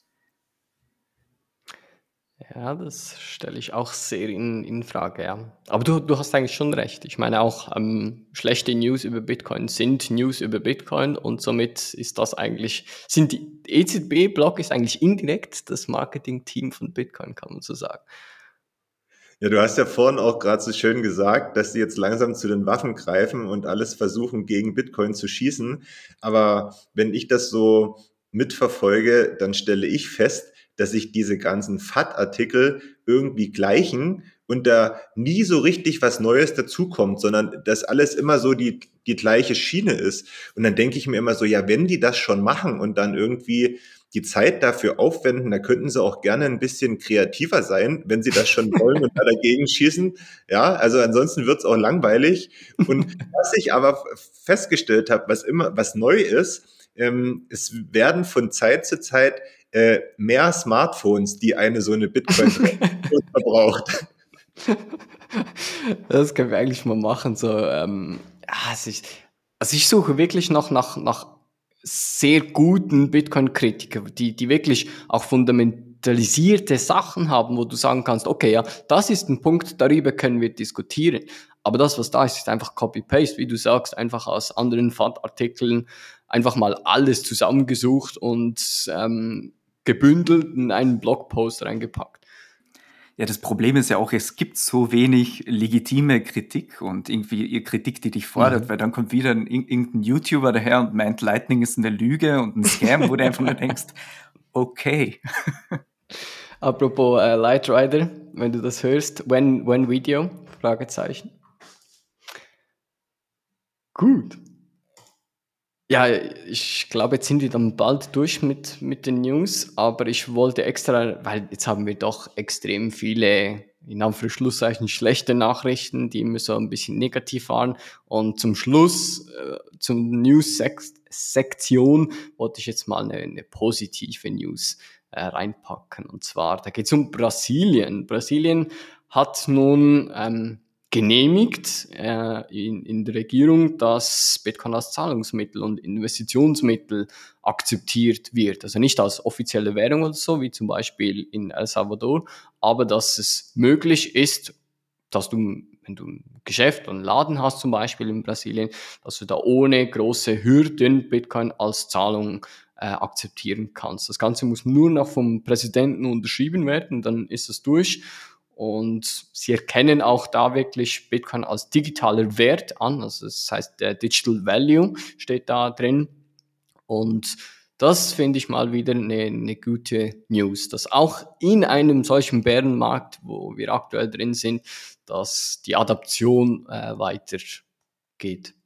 Ja, das stelle ich auch sehr in, in Frage, ja. Aber du, du hast eigentlich schon recht. Ich meine auch, ähm, schlechte News über Bitcoin sind News über Bitcoin und somit ist das eigentlich, sind die EZB-Block ist eigentlich indirekt das Marketing-Team von Bitcoin, kann man so sagen. Ja, du hast ja vorhin auch gerade so schön gesagt, dass sie jetzt langsam zu den Waffen greifen und alles versuchen, gegen Bitcoin zu schießen. Aber wenn ich das so mitverfolge, dann stelle ich fest, dass sich diese ganzen FAT-Artikel irgendwie gleichen und da nie so richtig was Neues dazukommt, sondern dass alles immer so die, die gleiche Schiene ist. Und dann denke ich mir immer so, ja, wenn die das schon machen und dann irgendwie die Zeit dafür aufwenden, da könnten sie auch gerne ein bisschen kreativer sein, wenn sie das schon [LAUGHS] wollen und da dagegen schießen. Ja, also ansonsten wird es auch langweilig. Und was ich aber festgestellt habe, was immer, was neu ist, ähm, es werden von Zeit zu Zeit äh, mehr Smartphones, die eine so eine [LAUGHS] Bitcoin verbraucht. Das können wir eigentlich mal machen. So, ähm, also, ich, also ich suche wirklich noch nach, nach sehr guten Bitcoin-Kritiker, die, die wirklich auch fundamentalisierte Sachen haben, wo du sagen kannst, okay, ja, das ist ein Punkt, darüber können wir diskutieren. Aber das, was da ist, ist einfach Copy-Paste, wie du sagst, einfach aus anderen FAT-Artikeln einfach mal alles zusammengesucht und ähm, gebündelt in einen Blogpost reingepackt. Ja, das Problem ist ja auch, es gibt so wenig legitime Kritik und irgendwie Kritik, die dich fordert, mhm. weil dann kommt wieder ein, irgendein YouTuber daher und meint, Lightning ist eine Lüge und ein Scam, wo du einfach nur denkst, [LAUGHS] okay. Apropos äh, Light Rider, wenn du das hörst, when, when Video? Fragezeichen. Gut. Ja, ich glaube, jetzt sind wir dann bald durch mit, mit den News, aber ich wollte extra, weil jetzt haben wir doch extrem viele, in Anführungszeichen, schlechte Nachrichten, die immer so ein bisschen negativ waren. Und zum Schluss, äh, zum News-Sektion, wollte ich jetzt mal eine, eine positive News äh, reinpacken. Und zwar, da geht es um Brasilien. Brasilien hat nun ähm, genehmigt äh, in, in der Regierung, dass Bitcoin als Zahlungsmittel und Investitionsmittel akzeptiert wird. Also nicht als offizielle Währung oder so, wie zum Beispiel in El Salvador, aber dass es möglich ist, dass du, wenn du ein Geschäft und einen Laden hast, zum Beispiel in Brasilien, dass du da ohne große Hürden Bitcoin als Zahlung äh, akzeptieren kannst. Das Ganze muss nur noch vom Präsidenten unterschrieben werden, dann ist es durch. Und sie erkennen auch da wirklich Bitcoin als digitaler Wert an. Also das heißt, der Digital Value steht da drin. Und das finde ich mal wieder eine, eine gute News, dass auch in einem solchen Bärenmarkt, wo wir aktuell drin sind, dass die Adaption äh, weitergeht.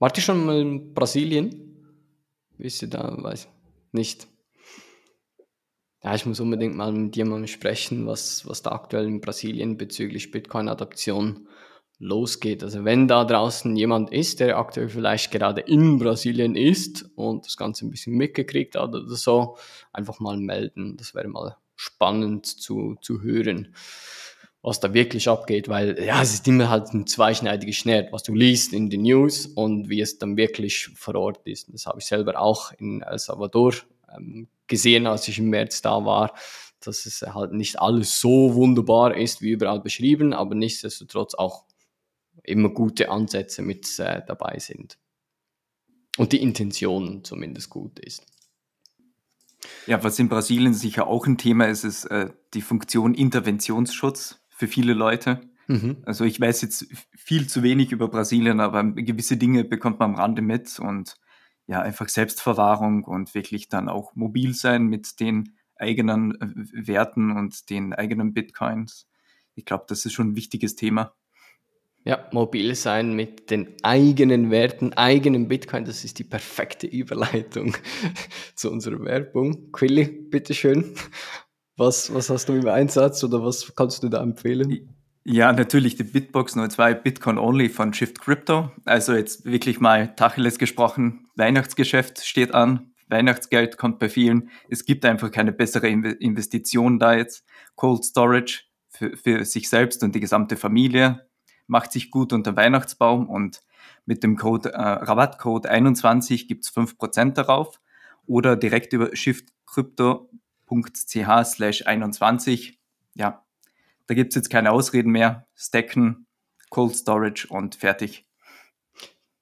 Wart ihr schon mal in Brasilien? Wisst ihr da? Weiß nicht ja, ich muss unbedingt mal mit jemandem sprechen, was, was da aktuell in Brasilien bezüglich Bitcoin-Adoption losgeht. Also wenn da draußen jemand ist, der aktuell vielleicht gerade in Brasilien ist und das Ganze ein bisschen mitgekriegt hat oder so, einfach mal melden. Das wäre mal spannend zu, zu hören, was da wirklich abgeht, weil ja, es ist immer halt ein zweischneidiges Schwert, was du liest in den News und wie es dann wirklich vor Ort ist. Das habe ich selber auch in El Salvador ähm, gesehen, als ich im März da war, dass es halt nicht alles so wunderbar ist, wie überall beschrieben, aber nichtsdestotrotz auch immer gute Ansätze mit äh, dabei sind. Und die Intention zumindest gut ist. Ja, was in Brasilien sicher auch ein Thema ist, ist äh, die Funktion Interventionsschutz für viele Leute. Mhm. Also ich weiß jetzt viel zu wenig über Brasilien, aber gewisse Dinge bekommt man am Rande mit und ja, einfach Selbstverwahrung und wirklich dann auch mobil sein mit den eigenen äh, Werten und den eigenen Bitcoins. Ich glaube, das ist schon ein wichtiges Thema. Ja, mobil sein mit den eigenen Werten, eigenen Bitcoin, das ist die perfekte Überleitung [LAUGHS] zu unserer Werbung. Quilly, bitteschön. Was, was hast du im Einsatz oder was kannst du da empfehlen? Ja, natürlich die Bitbox 02 Bitcoin Only von Shift Crypto. Also jetzt wirklich mal Tacheles gesprochen. Weihnachtsgeschäft steht an. Weihnachtsgeld kommt bei vielen. Es gibt einfach keine bessere Investition da jetzt. Cold Storage für, für sich selbst und die gesamte Familie macht sich gut unter Weihnachtsbaum und mit dem Code äh, Rabattcode 21 gibt's fünf Prozent darauf oder direkt über shiftcrypto.ch slash 21. Ja, da gibt es jetzt keine Ausreden mehr. Stacken, Cold Storage und fertig.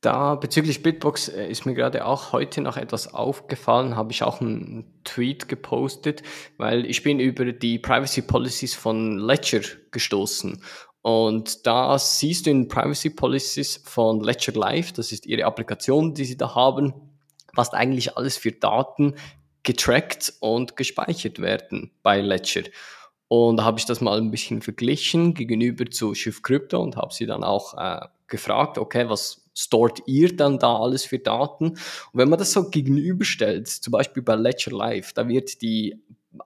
Da bezüglich Bitbox äh, ist mir gerade auch heute noch etwas aufgefallen, habe ich auch einen Tweet gepostet, weil ich bin über die Privacy Policies von Ledger gestoßen. Und da siehst du in Privacy Policies von Ledger Live, das ist ihre Applikation, die sie da haben, was eigentlich alles für Daten getrackt und gespeichert werden bei Ledger. Und da habe ich das mal ein bisschen verglichen gegenüber zu Shift Crypto und habe sie dann auch äh, gefragt, okay, was stort ihr dann da alles für Daten? Und wenn man das so gegenüberstellt, zum Beispiel bei Ledger Live, da wird die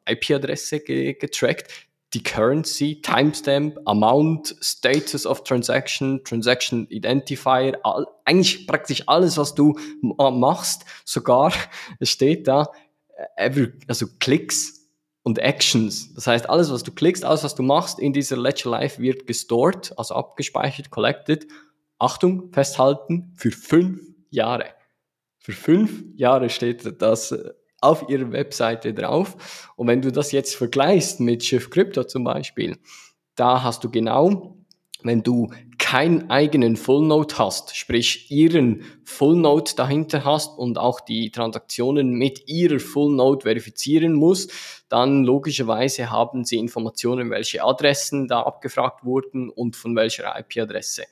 IP-Adresse getrackt, die Currency, Timestamp, Amount, Status of Transaction, Transaction Identifier, all, eigentlich praktisch alles, was du machst, sogar, steht da, every, also Klicks und Actions. Das heißt, alles, was du klickst, alles, was du machst in dieser Ledger Live wird gestored, also abgespeichert, collected. Achtung, festhalten, für fünf Jahre. Für fünf Jahre steht das äh, auf ihrer Webseite drauf. Und wenn du das jetzt vergleichst mit Shift Crypto zum Beispiel, da hast du genau, wenn du keinen eigenen Full Node hast, sprich ihren Full Node dahinter hast und auch die Transaktionen mit ihrer Full Node verifizieren musst, dann logischerweise haben sie Informationen, welche Adressen da abgefragt wurden und von welcher IP-Adresse.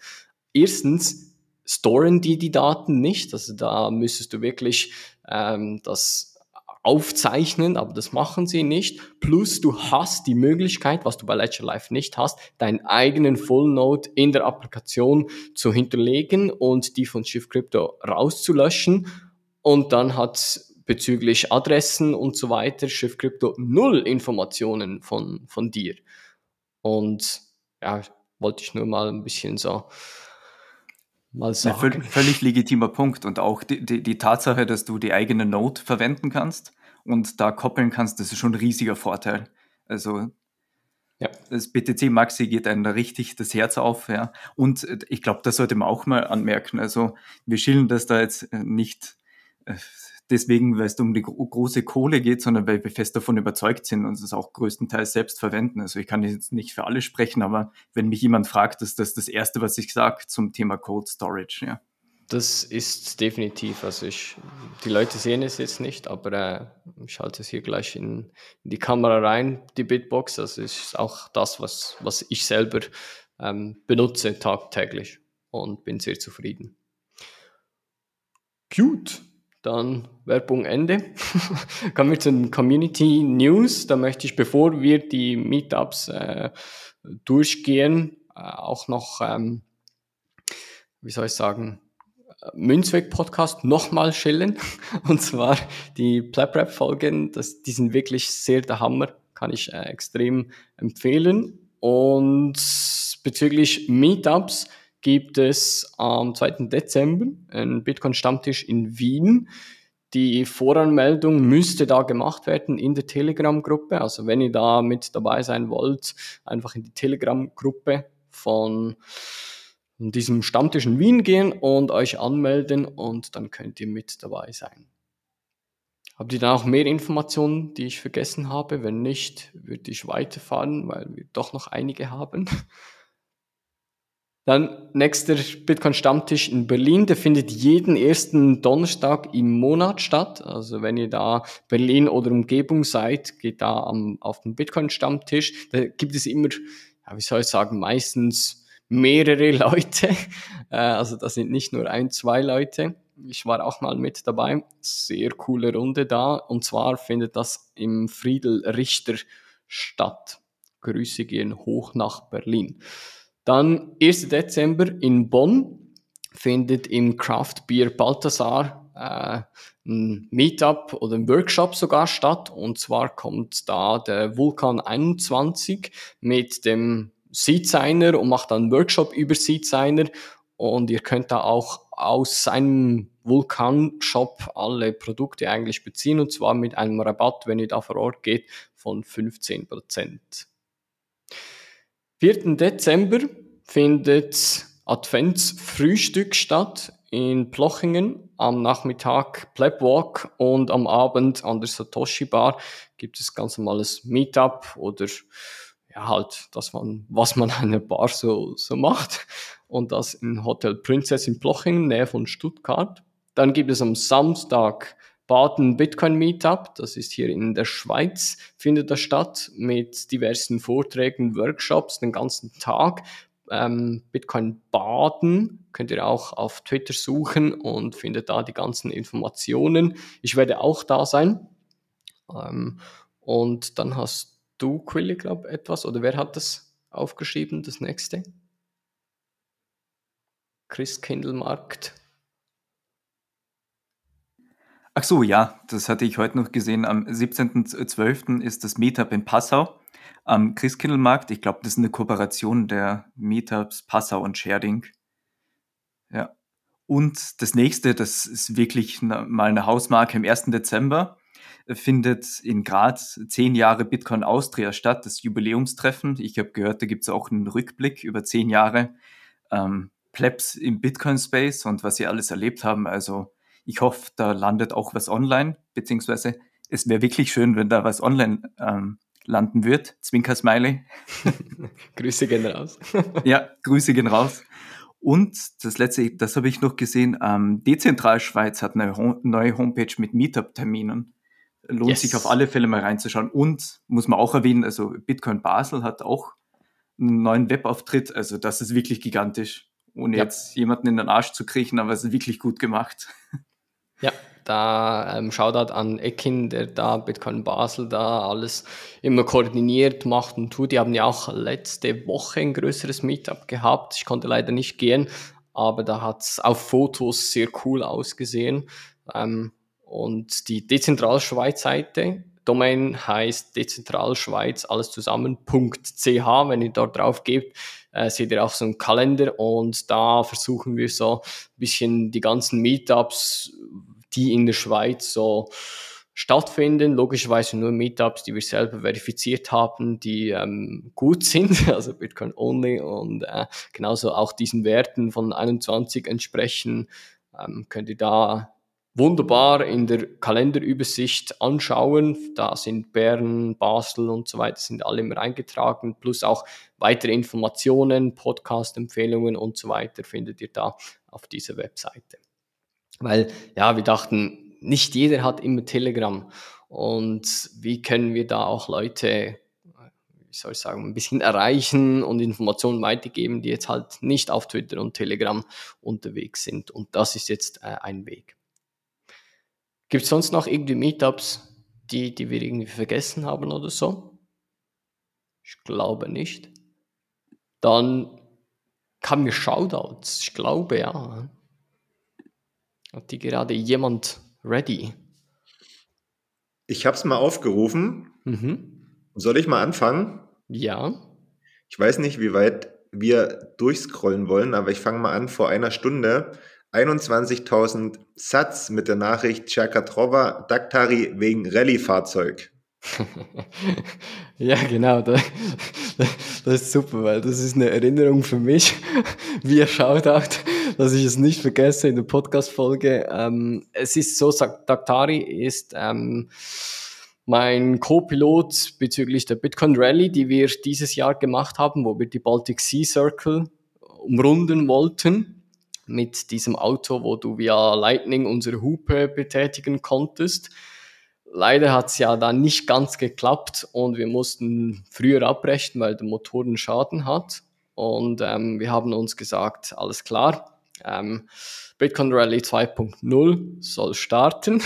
Erstens storen die die Daten nicht, also da müsstest du wirklich ähm, das aufzeichnen, aber das machen sie nicht. Plus du hast die Möglichkeit, was du bei Ledger Live nicht hast, deinen eigenen Full Node in der Applikation zu hinterlegen und die von Shift Crypto rauszulöschen. Und dann hat bezüglich Adressen und so weiter Shift Crypto null Informationen von, von dir. Und ja, wollte ich nur mal ein bisschen so mal sagen. Ja, völlig legitimer Punkt und auch die, die, die, Tatsache, dass du die eigene Node verwenden kannst und da koppeln kannst, das ist schon ein riesiger Vorteil. Also ja. das BTC Maxi geht einem da richtig das Herz auf, ja. Und äh, ich glaube, das sollte man auch mal anmerken. Also wir schillen das da jetzt äh, nicht äh, deswegen, weil es um die große Kohle geht, sondern weil wir fest davon überzeugt sind und es auch größtenteils selbst verwenden. Also ich kann jetzt nicht für alle sprechen, aber wenn mich jemand fragt, ist das das Erste, was ich sage zum Thema Cold Storage, ja. Das ist definitiv, also ich, die Leute sehen es jetzt nicht, aber äh, ich schalte es hier gleich in, in, die Kamera rein, die Bitbox. Das ist auch das, was, was ich selber ähm, benutze tagtäglich und bin sehr zufrieden. Gut, dann Werbung Ende. [LAUGHS] Kommen wir zu den Community News. Da möchte ich, bevor wir die Meetups äh, durchgehen, äh, auch noch, ähm, wie soll ich sagen, Münzweg-Podcast nochmal schillen. [LAUGHS] Und zwar die Plaprap-Folgen, die sind wirklich sehr der Hammer, kann ich äh, extrem empfehlen. Und bezüglich Meetups, gibt es am 2. Dezember einen Bitcoin-Stammtisch in Wien. Die Voranmeldung müsste da gemacht werden in der Telegram-Gruppe. Also wenn ihr da mit dabei sein wollt, einfach in die Telegram-Gruppe von diesem Stammtisch in Wien gehen und euch anmelden und dann könnt ihr mit dabei sein. Habt ihr da auch mehr Informationen, die ich vergessen habe? Wenn nicht, würde ich weiterfahren, weil wir doch noch einige haben. Dann nächster Bitcoin-Stammtisch in Berlin, der findet jeden ersten Donnerstag im Monat statt. Also wenn ihr da Berlin oder Umgebung seid, geht da am, auf den Bitcoin-Stammtisch. Da gibt es immer, ja, wie soll ich sagen, meistens mehrere [LAUGHS] Leute. Äh, also da sind nicht nur ein, zwei Leute. Ich war auch mal mit dabei. Sehr coole Runde da. Und zwar findet das im Friedel Richter statt. Grüße gehen hoch nach Berlin. Dann 1. Dezember in Bonn findet im Craft Beer Balthasar äh, ein Meetup oder ein Workshop sogar statt. Und zwar kommt da der Vulkan 21 mit dem Seedsigner und macht dann einen Workshop über Seedsigner. Und ihr könnt da auch aus seinem Vulkan-Shop alle Produkte eigentlich beziehen und zwar mit einem Rabatt, wenn ihr da vor Ort geht, von 15 Prozent. 4. Dezember findet Adventsfrühstück statt in Plochingen. Am Nachmittag Plebwalk und am Abend an der Satoshi Bar gibt es ganz normales Meetup oder ja halt, dass man, was man an einer Bar so, so macht. Und das in Hotel Princess in Plochingen, Nähe von Stuttgart. Dann gibt es am Samstag Baden Bitcoin Meetup, das ist hier in der Schweiz, findet das statt mit diversen Vorträgen, Workshops den ganzen Tag. Ähm, Bitcoin Baden könnt ihr auch auf Twitter suchen und findet da die ganzen Informationen. Ich werde auch da sein. Ähm, und dann hast du, Quilly, glaube etwas, oder wer hat das aufgeschrieben, das nächste? Christkindlmarkt. Ach so, ja, das hatte ich heute noch gesehen. Am 17.12. ist das Meetup in Passau am Christkindlmarkt. Ich glaube, das ist eine Kooperation der Meetups Passau und Scherding. Ja. Und das nächste, das ist wirklich mal eine Hausmarke im 1. Dezember, findet in Graz zehn Jahre Bitcoin Austria statt, das Jubiläumstreffen. Ich habe gehört, da gibt es auch einen Rückblick über zehn Jahre ähm, Plebs im Bitcoin Space und was sie alles erlebt haben. Also ich hoffe, da landet auch was online, beziehungsweise es wäre wirklich schön, wenn da was online ähm, landen wird. Zwinker-Smiley. [LAUGHS] Grüße gehen raus. [LAUGHS] ja, Grüße gehen raus. Und das letzte, das habe ich noch gesehen, ähm, Dezentral Schweiz hat eine ho neue Homepage mit Meetup-Terminen. Lohnt yes. sich auf alle Fälle mal reinzuschauen. Und muss man auch erwähnen, also Bitcoin Basel hat auch einen neuen Webauftritt. Also das ist wirklich gigantisch, ohne ja. jetzt jemanden in den Arsch zu kriechen, aber es ist wirklich gut gemacht. [LAUGHS] Ja, da ähm, Shoutout an Ekin, der da Bitcoin Basel da alles immer koordiniert macht und tut. Die haben ja auch letzte Woche ein größeres Meetup gehabt. Ich konnte leider nicht gehen, aber da hat es auf Fotos sehr cool ausgesehen. Ähm, und die Dezentralschweiz-Seite, Domain heißt Dezentralschweiz, alles zusammen, .ch. Wenn ihr dort drauf gebt, äh, seht ihr auch so einen Kalender und da versuchen wir so ein bisschen die ganzen Meetups, die in der Schweiz so stattfinden. Logischerweise nur Meetups, die wir selber verifiziert haben, die ähm, gut sind, [LAUGHS] also Bitcoin Only und äh, genauso auch diesen Werten von 21 entsprechen, ähm, könnt ihr da wunderbar in der Kalenderübersicht anschauen. Da sind Bern, Basel und so weiter sind alle immer eingetragen, plus auch weitere Informationen, Podcast-Empfehlungen und so weiter findet ihr da auf dieser Webseite. Weil, ja, wir dachten, nicht jeder hat immer Telegram. Und wie können wir da auch Leute, wie soll ich sagen, ein bisschen erreichen und Informationen weitergeben, die jetzt halt nicht auf Twitter und Telegram unterwegs sind. Und das ist jetzt äh, ein Weg. Gibt es sonst noch irgendwie Meetups, die, die wir irgendwie vergessen haben oder so? Ich glaube nicht. Dann kamen mir Shoutouts. Ich glaube ja. Hat die gerade jemand ready? Ich habe es mal aufgerufen. Mhm. Soll ich mal anfangen? Ja. Ich weiß nicht, wie weit wir durchscrollen wollen, aber ich fange mal an. Vor einer Stunde 21.000 Satz mit der Nachricht Cherkatrova Daktari wegen Rallye-Fahrzeug. [LAUGHS] ja, genau. Das, das ist super, weil das ist eine Erinnerung für mich, wie er schaut dass ich es nicht vergesse in der Podcast-Folge. Ähm, es ist so, Daktari ist ähm, mein Co-Pilot bezüglich der Bitcoin Rally, die wir dieses Jahr gemacht haben, wo wir die Baltic Sea Circle umrunden wollten mit diesem Auto, wo du via Lightning unsere Hupe betätigen konntest. Leider hat es ja dann nicht ganz geklappt und wir mussten früher abbrechen, weil der Motor einen Schaden hat. Und ähm, wir haben uns gesagt, alles klar, ähm, Bitcoin Rally 2.0 soll starten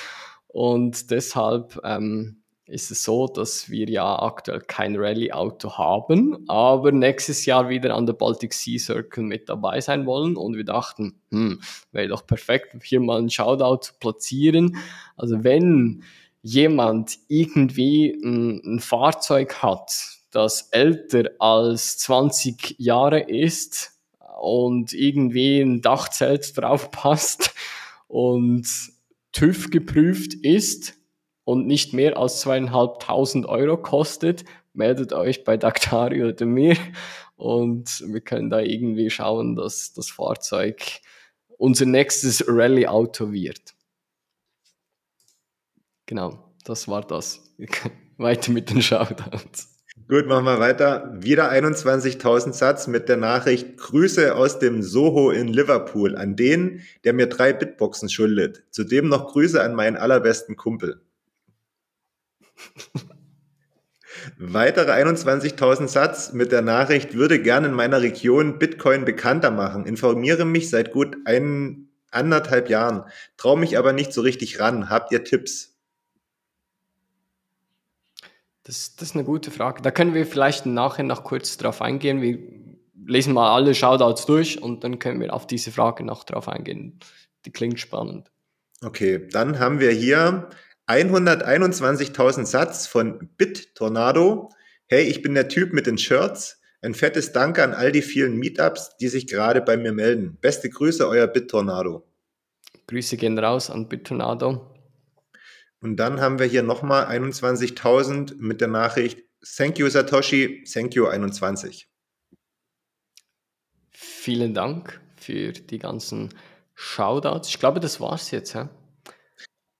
[LAUGHS] und deshalb ähm, ist es so, dass wir ja aktuell kein Rallye-Auto haben, aber nächstes Jahr wieder an der Baltic Sea Circle mit dabei sein wollen und wir dachten, hm, wäre doch perfekt, hier mal einen Shoutout zu platzieren. Also wenn jemand irgendwie ein, ein Fahrzeug hat, das älter als 20 Jahre ist, und irgendwie ein Dachzelt drauf passt und TÜV geprüft ist und nicht mehr als zweieinhalbtausend Euro kostet, meldet euch bei Daktari oder mir und wir können da irgendwie schauen, dass das Fahrzeug unser nächstes Rallye-Auto wird. Genau, das war das. [LAUGHS] Weiter mit den Shoutouts. Gut, machen wir weiter. Wieder 21.000 Satz mit der Nachricht Grüße aus dem Soho in Liverpool an den, der mir drei Bitboxen schuldet. Zudem noch Grüße an meinen allerbesten Kumpel. Weitere 21.000 Satz mit der Nachricht würde gerne in meiner Region Bitcoin bekannter machen. Informiere mich seit gut ein, anderthalb Jahren. Traue mich aber nicht so richtig ran. Habt ihr Tipps? Das, das ist eine gute Frage. Da können wir vielleicht nachher noch kurz drauf eingehen. Wir lesen mal alle Shoutouts durch und dann können wir auf diese Frage noch drauf eingehen. Die klingt spannend. Okay, dann haben wir hier 121.000 Satz von BitTornado. Hey, ich bin der Typ mit den Shirts. Ein fettes Danke an all die vielen Meetups, die sich gerade bei mir melden. Beste Grüße, euer BitTornado. Grüße gehen raus an BitTornado. Und dann haben wir hier nochmal 21.000 mit der Nachricht Thank you Satoshi, thank you 21. Vielen Dank für die ganzen Shoutouts. Ich glaube, das war's jetzt. Hä?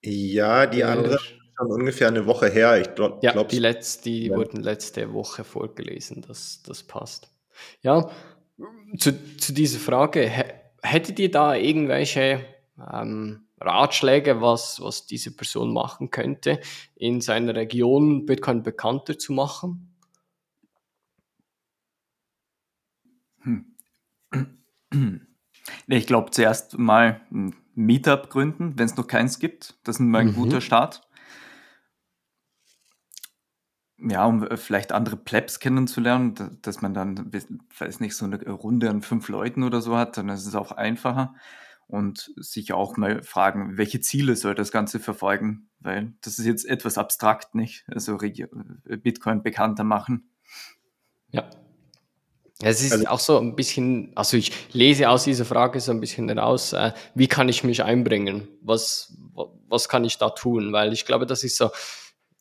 Ja, die andere schon ungefähr eine Woche her. Ich glaub, ja, die, letzt, die ja. wurden letzte Woche vorgelesen. Das, das passt. Ja, zu, zu dieser Frage. Hättet ihr da irgendwelche ähm, Ratschläge, was, was diese Person machen könnte, in seiner Region Bitcoin bekannter zu machen? Hm. [CLEARS THROAT] Ich glaube, zuerst mal ein Meetup gründen, wenn es noch keins gibt. Das ist mal ein mhm. guter Start. Ja, um äh, vielleicht andere Plebs kennenzulernen, dass man dann, weiß nicht, so eine Runde an fünf Leuten oder so hat, dann ist es auch einfacher. Und sich auch mal fragen, welche Ziele soll das Ganze verfolgen? Weil das ist jetzt etwas abstrakt, nicht? Also Bitcoin bekannter machen. Ja, es ist also, auch so ein bisschen, also ich lese aus dieser Frage so ein bisschen heraus, äh, wie kann ich mich einbringen? Was, was kann ich da tun? Weil ich glaube, das ist so,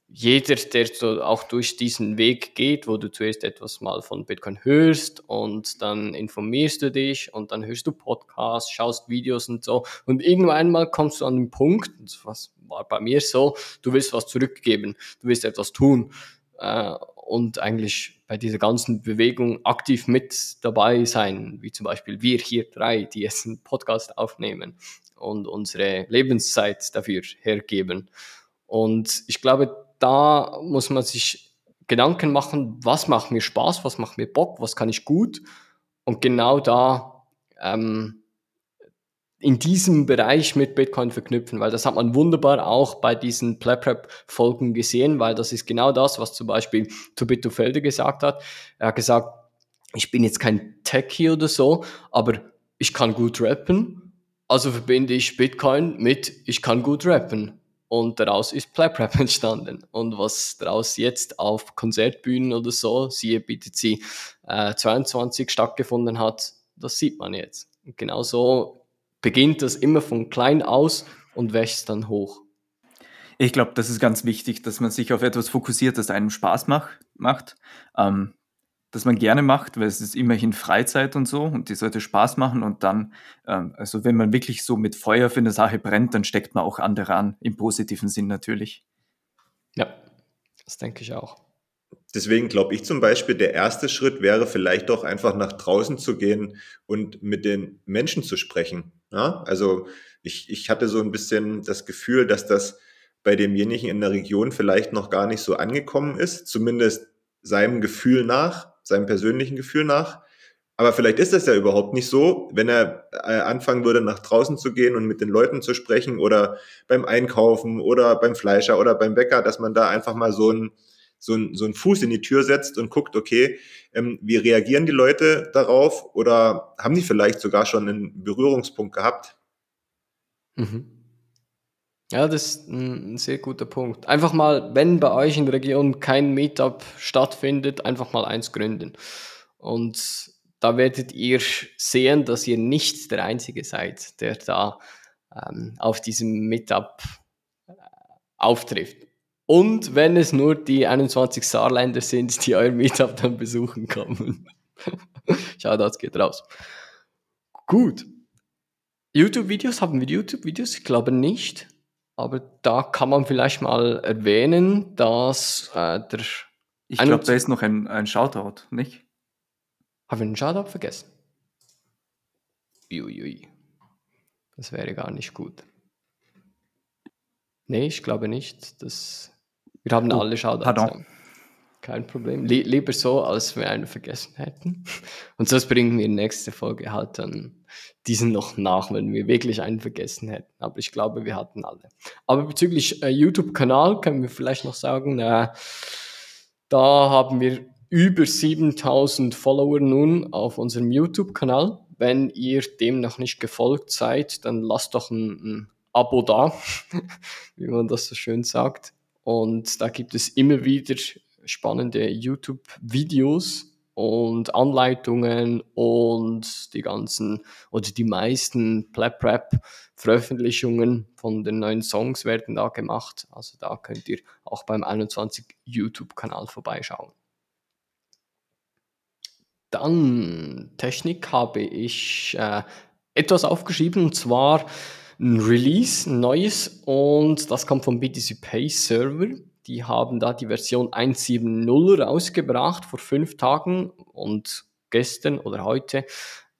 jeder, der so auch durch diesen Weg geht, wo du zuerst etwas mal von Bitcoin hörst und dann informierst du dich und dann hörst du Podcasts, schaust Videos und so und irgendwann mal kommst du an den Punkt, was war bei mir so, du willst was zurückgeben, du willst etwas tun äh, und eigentlich bei dieser ganzen Bewegung aktiv mit dabei sein, wie zum Beispiel wir hier drei, die jetzt einen Podcast aufnehmen und unsere Lebenszeit dafür hergeben. Und ich glaube, da muss man sich Gedanken machen, was macht mir Spaß, was macht mir Bock, was kann ich gut. Und genau da ähm, in diesem Bereich mit Bitcoin verknüpfen, weil das hat man wunderbar auch bei diesen PlebRap-Folgen gesehen, weil das ist genau das, was zum Beispiel Tobito Felder gesagt hat. Er hat gesagt, ich bin jetzt kein Techie oder so, aber ich kann gut rappen, also verbinde ich Bitcoin mit ich kann gut rappen. Und daraus ist PlebRap [LAUGHS] entstanden. Und was daraus jetzt auf Konzertbühnen oder so, siehe BTC äh, 22 stattgefunden hat, das sieht man jetzt. Und genauso beginnt das immer von klein aus und wächst dann hoch. Ich glaube, das ist ganz wichtig, dass man sich auf etwas fokussiert, das einem Spaß mach, macht, ähm, das man gerne macht, weil es ist immerhin Freizeit und so und die sollte Spaß machen und dann, ähm, also wenn man wirklich so mit Feuer für eine Sache brennt, dann steckt man auch andere an, im positiven Sinn natürlich. Ja, das denke ich auch. Deswegen glaube ich zum Beispiel, der erste Schritt wäre vielleicht doch einfach nach draußen zu gehen und mit den Menschen zu sprechen. Ja? Also ich, ich hatte so ein bisschen das Gefühl, dass das bei demjenigen in der Region vielleicht noch gar nicht so angekommen ist, zumindest seinem Gefühl nach, seinem persönlichen Gefühl nach. Aber vielleicht ist das ja überhaupt nicht so, wenn er äh, anfangen würde, nach draußen zu gehen und mit den Leuten zu sprechen oder beim Einkaufen oder beim Fleischer oder beim Bäcker, dass man da einfach mal so ein so, ein, so einen Fuß in die Tür setzt und guckt, okay, ähm, wie reagieren die Leute darauf oder haben die vielleicht sogar schon einen Berührungspunkt gehabt? Mhm. Ja, das ist ein sehr guter Punkt. Einfach mal, wenn bei euch in der Region kein Meetup stattfindet, einfach mal eins gründen. Und da werdet ihr sehen, dass ihr nicht der Einzige seid, der da ähm, auf diesem Meetup äh, auftrifft. Und wenn es nur die 21 Saarländer sind, die euer Meetup dann besuchen kommen. [LAUGHS] Schau, das geht raus. Gut. YouTube-Videos, haben wir YouTube-Videos? Ich glaube nicht. Aber da kann man vielleicht mal erwähnen, dass äh, der. Ich glaube, da ist noch ein, ein Shoutout, nicht? Haben wir einen Shoutout vergessen? Uiui. Das wäre gar nicht gut. Nee, ich glaube nicht. Das wir haben oh, alle Shoutouts. Pardon. Kein Problem. Le lieber so, als wir einen vergessen hätten. [LAUGHS] Und sonst bringen wir nächste Folge halt dann diesen noch nach, wenn wir wirklich einen vergessen hätten. Aber ich glaube, wir hatten alle. Aber bezüglich äh, YouTube-Kanal können wir vielleicht noch sagen, äh, da haben wir über 7000 Follower nun auf unserem YouTube-Kanal. Wenn ihr dem noch nicht gefolgt seid, dann lasst doch ein, ein Abo da, [LAUGHS] wie man das so schön sagt. Und da gibt es immer wieder spannende YouTube-Videos und Anleitungen und die ganzen oder die meisten Plap Rap Veröffentlichungen von den neuen Songs werden da gemacht. Also da könnt ihr auch beim 21 YouTube Kanal vorbeischauen. Dann Technik habe ich äh, etwas aufgeschrieben und zwar ein Release, ein neues und das kommt vom BTC Pay Server. Die haben da die Version 1.7.0 rausgebracht vor fünf Tagen und gestern oder heute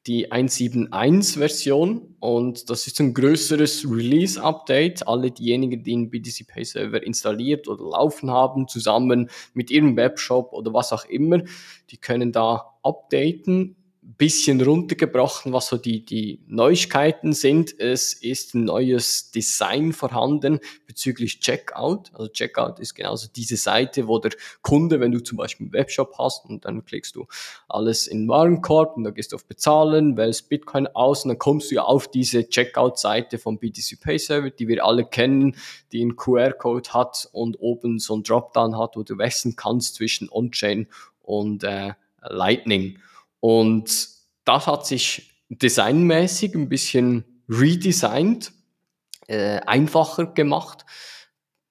die 1.7.1 Version und das ist ein größeres Release-Update. Alle diejenigen, die einen BTC Pay Server installiert oder laufen haben, zusammen mit ihrem Webshop oder was auch immer, die können da updaten bisschen runtergebrochen, was so die, die Neuigkeiten sind. Es ist ein neues Design vorhanden bezüglich Checkout. Also Checkout ist genauso diese Seite, wo der Kunde, wenn du zum Beispiel einen Webshop hast und dann klickst du alles in Warenkorb und dann gehst du auf Bezahlen, wählst Bitcoin aus und dann kommst du ja auf diese Checkout-Seite vom BTC Pay Server, die wir alle kennen, die einen QR-Code hat und oben so ein Dropdown hat, wo du wechseln kannst zwischen On-Chain und äh, Lightning. Und das hat sich designmäßig ein bisschen redesigned, äh, einfacher gemacht,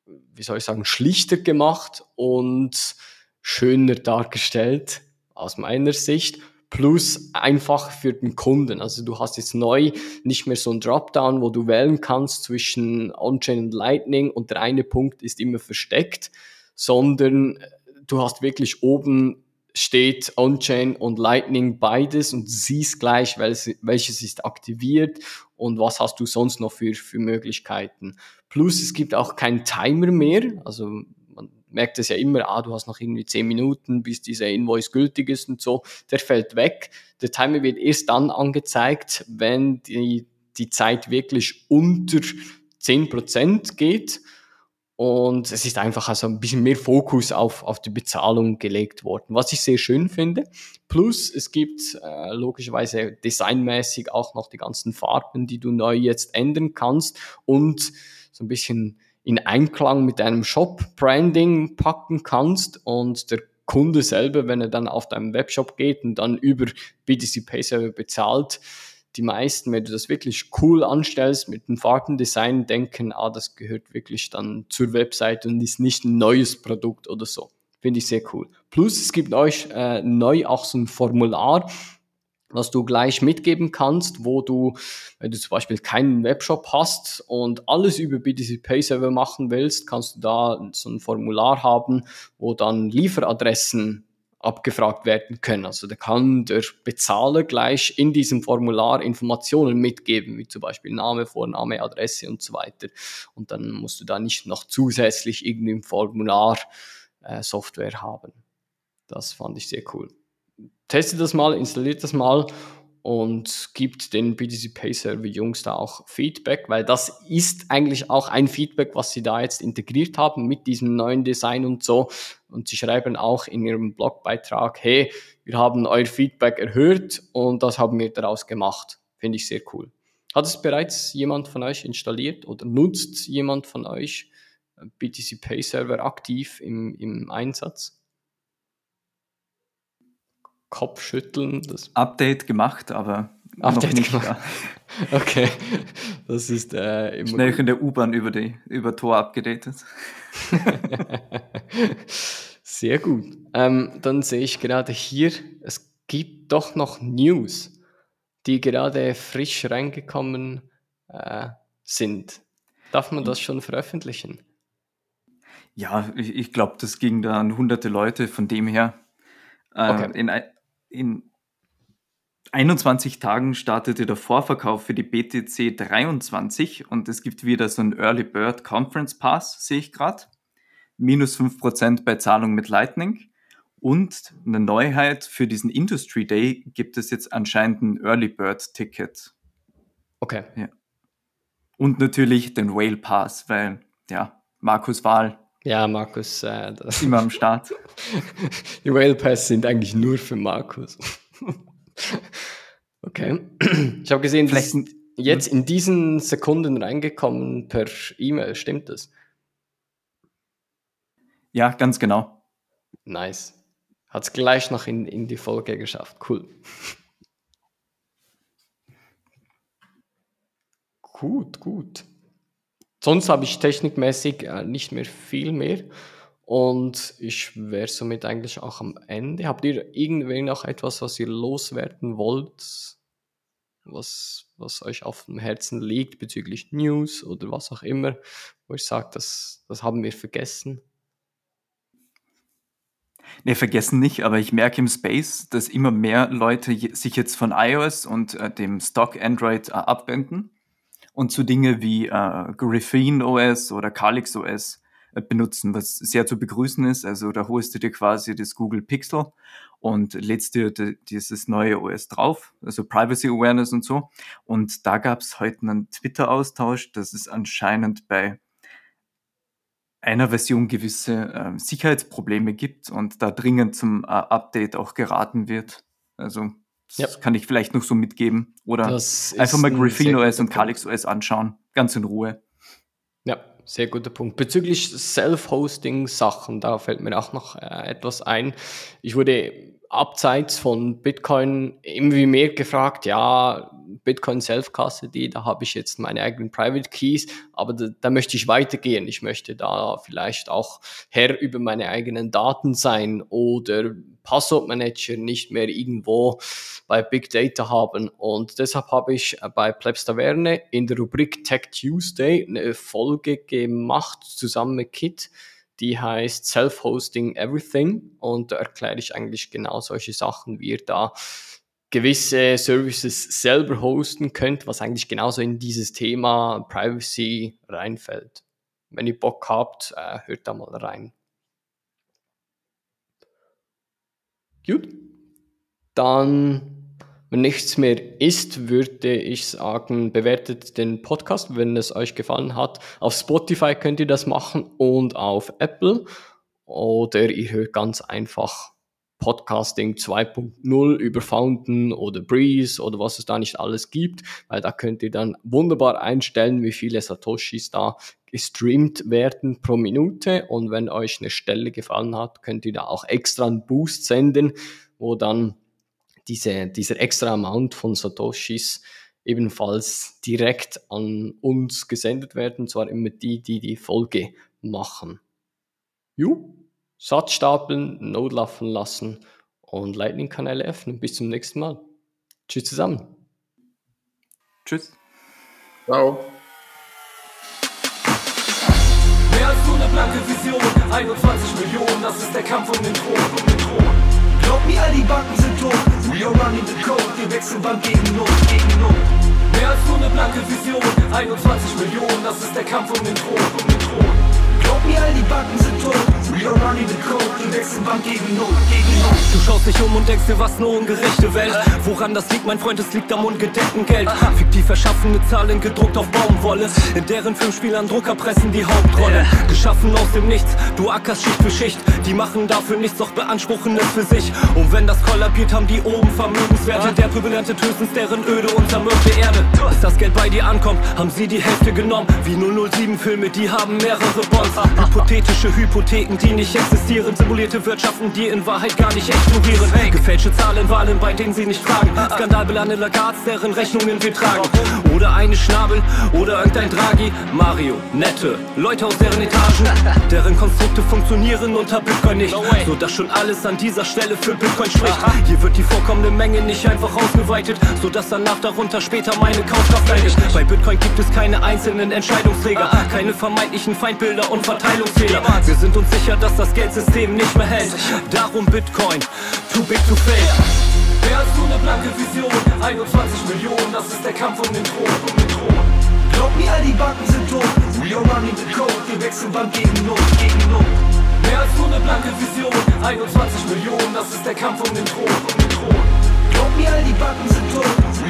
wie soll ich sagen, schlichter gemacht und schöner dargestellt aus meiner Sicht. Plus einfach für den Kunden. Also du hast jetzt neu nicht mehr so ein Dropdown, wo du wählen kannst zwischen On-Chain und Lightning und der eine Punkt ist immer versteckt, sondern du hast wirklich oben steht On-Chain und Lightning beides und siehst gleich, welches ist aktiviert und was hast du sonst noch für, für Möglichkeiten. Plus es gibt auch keinen Timer mehr, also man merkt es ja immer, ah, du hast noch irgendwie zehn Minuten, bis dieser Invoice gültig ist und so, der fällt weg. Der Timer wird erst dann angezeigt, wenn die, die Zeit wirklich unter zehn Prozent geht und es ist einfach also ein bisschen mehr Fokus auf, auf die Bezahlung gelegt worden, was ich sehr schön finde. Plus es gibt äh, logischerweise designmäßig auch noch die ganzen Farben, die du neu jetzt ändern kannst und so ein bisschen in Einklang mit deinem Shop-Branding packen kannst und der Kunde selber, wenn er dann auf deinem Webshop geht und dann über BTC Pay Server bezahlt, die meisten, wenn du das wirklich cool anstellst mit dem Farbendesign, denken, ah, das gehört wirklich dann zur Website und ist nicht ein neues Produkt oder so. Finde ich sehr cool. Plus, es gibt euch äh, neu auch so ein Formular, was du gleich mitgeben kannst, wo du, wenn du zum Beispiel keinen Webshop hast und alles über BTC Pay Server machen willst, kannst du da so ein Formular haben, wo dann Lieferadressen abgefragt werden können. Also da kann der Bezahler gleich in diesem Formular Informationen mitgeben, wie zum Beispiel Name, Vorname, Adresse und so weiter. Und dann musst du da nicht noch zusätzlich irgendwie im Formular äh, Software haben. Das fand ich sehr cool. Testet das mal, installiert das mal und gibt den BTC Pay Server Jungs da auch Feedback, weil das ist eigentlich auch ein Feedback, was sie da jetzt integriert haben mit diesem neuen Design und so. Und sie schreiben auch in ihrem Blogbeitrag, hey, wir haben euer Feedback erhört und das haben wir daraus gemacht. Finde ich sehr cool. Hat es bereits jemand von euch installiert oder nutzt jemand von euch BTC Pay Server aktiv im, im Einsatz? Kopfschütteln. Das Update gemacht, aber Update nicht, gemacht. Ja. [LAUGHS] okay, das ist äh, immer schnell in der U-Bahn über die über Tor abgedatet. [LAUGHS] Sehr gut. Ähm, dann sehe ich gerade hier, es gibt doch noch News, die gerade frisch reingekommen äh, sind. Darf man das schon veröffentlichen? Ja, ich, ich glaube, das ging da an hunderte Leute, von dem her. Äh, okay. in, in 21 Tagen startete der Vorverkauf für die BTC 23 und es gibt wieder so einen Early Bird Conference Pass, sehe ich gerade. Minus 5% bei Zahlung mit Lightning. Und eine Neuheit für diesen Industry Day gibt es jetzt anscheinend ein Early Bird Ticket. Okay. Ja. Und natürlich den Whale Pass, weil, ja, Markus Wahl Ja, Markus. Äh, Immer am Start. [LAUGHS] Die Whale Pass sind eigentlich nur für Markus. [LAUGHS] okay. Ich habe gesehen, Vielleicht ist jetzt in diesen Sekunden reingekommen per E-Mail. Stimmt das? Ja, ganz genau. Nice. Hat es gleich noch in, in die Folge geschafft. Cool. gut, gut. Sonst habe ich technikmäßig äh, nicht mehr viel mehr. Und ich wäre somit eigentlich auch am Ende. Habt ihr irgendwie noch etwas, was ihr loswerden wollt? Was, was euch auf dem Herzen liegt bezüglich News oder was auch immer, wo ich sage, das, das haben wir vergessen? Ne, vergessen nicht, aber ich merke im Space, dass immer mehr Leute sich jetzt von iOS und äh, dem Stock Android äh, abwenden und zu Dinge wie äh, Graphene OS oder Calix OS äh, benutzen, was sehr zu begrüßen ist. Also da holst du dir quasi das Google Pixel und lädst dir dieses neue OS drauf, also Privacy Awareness und so. Und da gab es heute einen Twitter-Austausch, dass es anscheinend bei einer Version gewisse äh, Sicherheitsprobleme gibt und da dringend zum äh, Update auch geraten wird. Also das ja. kann ich vielleicht noch so mitgeben. Oder einfach mal Graphene OS und Calix OS anschauen. Ganz in Ruhe. Ja, sehr guter Punkt. Bezüglich Self-Hosting-Sachen, da fällt mir auch noch äh, etwas ein. Ich wurde abseits von Bitcoin irgendwie mehr gefragt, ja, Bitcoin Self-Custody, da habe ich jetzt meine eigenen Private Keys, aber da, da, möchte ich weitergehen. Ich möchte da vielleicht auch Herr über meine eigenen Daten sein oder Passwortmanager nicht mehr irgendwo bei Big Data haben. Und deshalb habe ich bei Plebs Taverne in der Rubrik Tech Tuesday eine Folge gemacht zusammen mit Kit die heißt Self-Hosting Everything und da erkläre ich eigentlich genau solche Sachen, wie ihr da gewisse Services selber hosten könnt, was eigentlich genauso in dieses Thema Privacy reinfällt. Wenn ihr Bock habt, äh, hört da mal rein. Gut. Dann wenn nichts mehr ist, würde ich sagen, bewertet den Podcast, wenn es euch gefallen hat. Auf Spotify könnt ihr das machen und auf Apple. Oder ihr hört ganz einfach Podcasting 2.0 über Fountain oder Breeze oder was es da nicht alles gibt, weil da könnt ihr dann wunderbar einstellen, wie viele Satoshis da gestreamt werden pro Minute und wenn euch eine Stelle gefallen hat, könnt ihr da auch extra einen Boost senden, wo dann diese, dieser extra Amount von Satoshis ebenfalls direkt an uns gesendet werden, zwar immer die, die die Folge machen. Jo, Satz stapeln, Node laufen lassen und Lightning-Kanäle öffnen. Bis zum nächsten Mal. Tschüss zusammen. Tschüss. Ciao. Mehr als nur eine blanke Vision, 21 Millionen, das ist der Kampf um den Thron. Um den Thron. Glaub mir, all die Banken sind tot. We are running the code. Wir wechseln Bank gegen Not, gegen Not. Mehr als nur eine blanke Vision. 21 Millionen, das ist der Kampf um den Thron, um den Thron. Glaub mir, all die Banken sind tot. Are running the code. Wir wechseln Bank gegen Not, gegen Not. Du schaust dich um und denkst dir, was eine ungerechte Welt. Woran das liegt, mein Freund, es liegt am ungedeckten Geld. Fiktiv erschaffene Zahlen gedruckt auf Baumwolle. In deren Filmspielern Drucker pressen die Hauptrolle. Geschaffen aus dem Nichts, du ackerst Schicht für Schicht. Die machen dafür nichts, doch beanspruchen es für sich. Und wenn das kollabiert, haben die oben Vermögenswerte. Der erntet höchstens deren öde und zermürbte Erde. Bis das Geld bei dir ankommt, haben sie die Hälfte genommen. Wie 007-Filme, die haben mehrere Bonds. Hypothetische Hypotheken, die nicht existieren. Simulierte Wirtschaften, die in Wahrheit gar nicht explodieren. Gefälschte Zahlen, Wahlen, bei denen sie nicht fragen. Skandalbelane Lagards, deren Rechnungen wir tragen. Oder eine Schnabel, oder irgendein Draghi. Mario, nette Leute aus deren Etagen. Deren Konstrukte funktionieren unter Bitcoin nicht. So dass schon alles an dieser Stelle für Bitcoin spricht. Hier wird die vorkommende Menge nicht einfach ausgeweitet, so dass danach darunter später meine Kaufkraft leidet. Bei Bitcoin gibt es keine einzelnen Entscheidungsträger, keine vermeintlichen Feindbilder und Verteilungsfehler. Wir sind uns sicher, dass das Geldsystem nicht mehr hält. Darum Bitcoin, too big to fail. Mehr als nur eine blanke Vision, 21 Millionen, das ist der Kampf um den Thron, um den Thron. Glaub mir, all die Banken sind tot. We are running the code, wir wechseln Bank gegen Not, gegen Not. Mehr als nur eine blanke Vision, 21 Millionen, das ist der Kampf um den Thron, um den Thron. Glaub mir, all die Backen sind tot.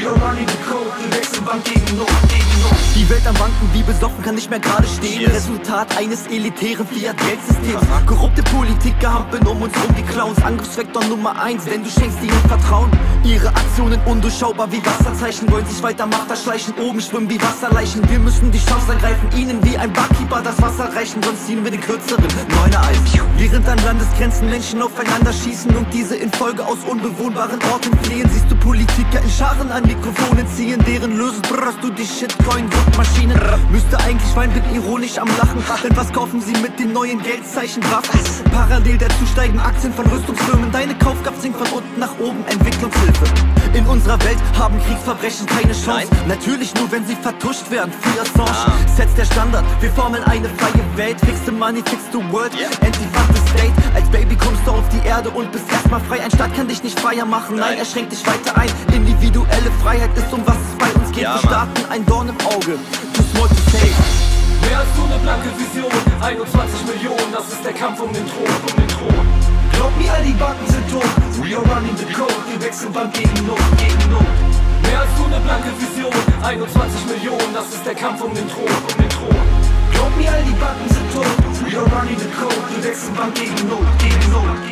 Die Welt am Wanken, wie besoffen, kann nicht mehr gerade stehen. Resultat eines elitären Fiat-Geldsystems. Korrupte Politiker hampeln um uns rum wie Clowns. Angriffsvektor Nummer eins, denn du schenkst ihnen Vertrauen. Ihre Aktionen undurchschaubar wie Wasserzeichen. Wollen sich weiter Macht erschleichen, oben schwimmen wie Wasserleichen. Wir müssen die Chance ergreifen, ihnen wie ein Barkeeper das Wasser reichen. Sonst ziehen wir den kürzeren Neuner Eis. Während an Landesgrenzen Menschen aufeinander schießen und diese in Folge aus unbewohnbaren Orten fliehen, siehst du Politiker in Scharen an Mikrofonen ziehen, deren Lösen brrrst du die Shitcoin-Druckmaschinen. Müsste eigentlich weinen, bin ironisch am Lachen. Denn was kaufen sie mit den neuen Geldzeichen Waffen? Parallel dazu steigen Aktien von Rüstungsfirmen. Deine Kaufkraft sinkt von unten nach oben, Entwicklungshilfe. In unserer Welt haben Kriegsverbrechen keine Chance. Natürlich nur, wenn sie vertuscht werden. Free Assange setzt der Standard. Wir formeln eine freie Welt. Fix the money, fix the world. Anti-Fund the state. Als Baby kommst du auf die Erde und bist erstmal frei. Ein Staat kann dich nicht freier machen. Nein, er schränkt dich weiter ein. Individuelle Freiheit ist um was es bei uns geht. Wir starten ein Dorn im Auge. Too small to save. Mehr als nur eine blanke Vision, 21 Millionen, das ist der Kampf um den Thron, um den Thron. Glaub mir, all die Backen sind tot, we are running the code, wir wechseln Bank gegen Not, gegen Not. Mehr als nur eine blanke Vision, 21 Millionen, das ist der Kampf um den Thron, um den Thron. Glaub mir, all die Backen sind tot, we are running the code, wir wechseln Bank gegen Not, gegen Not.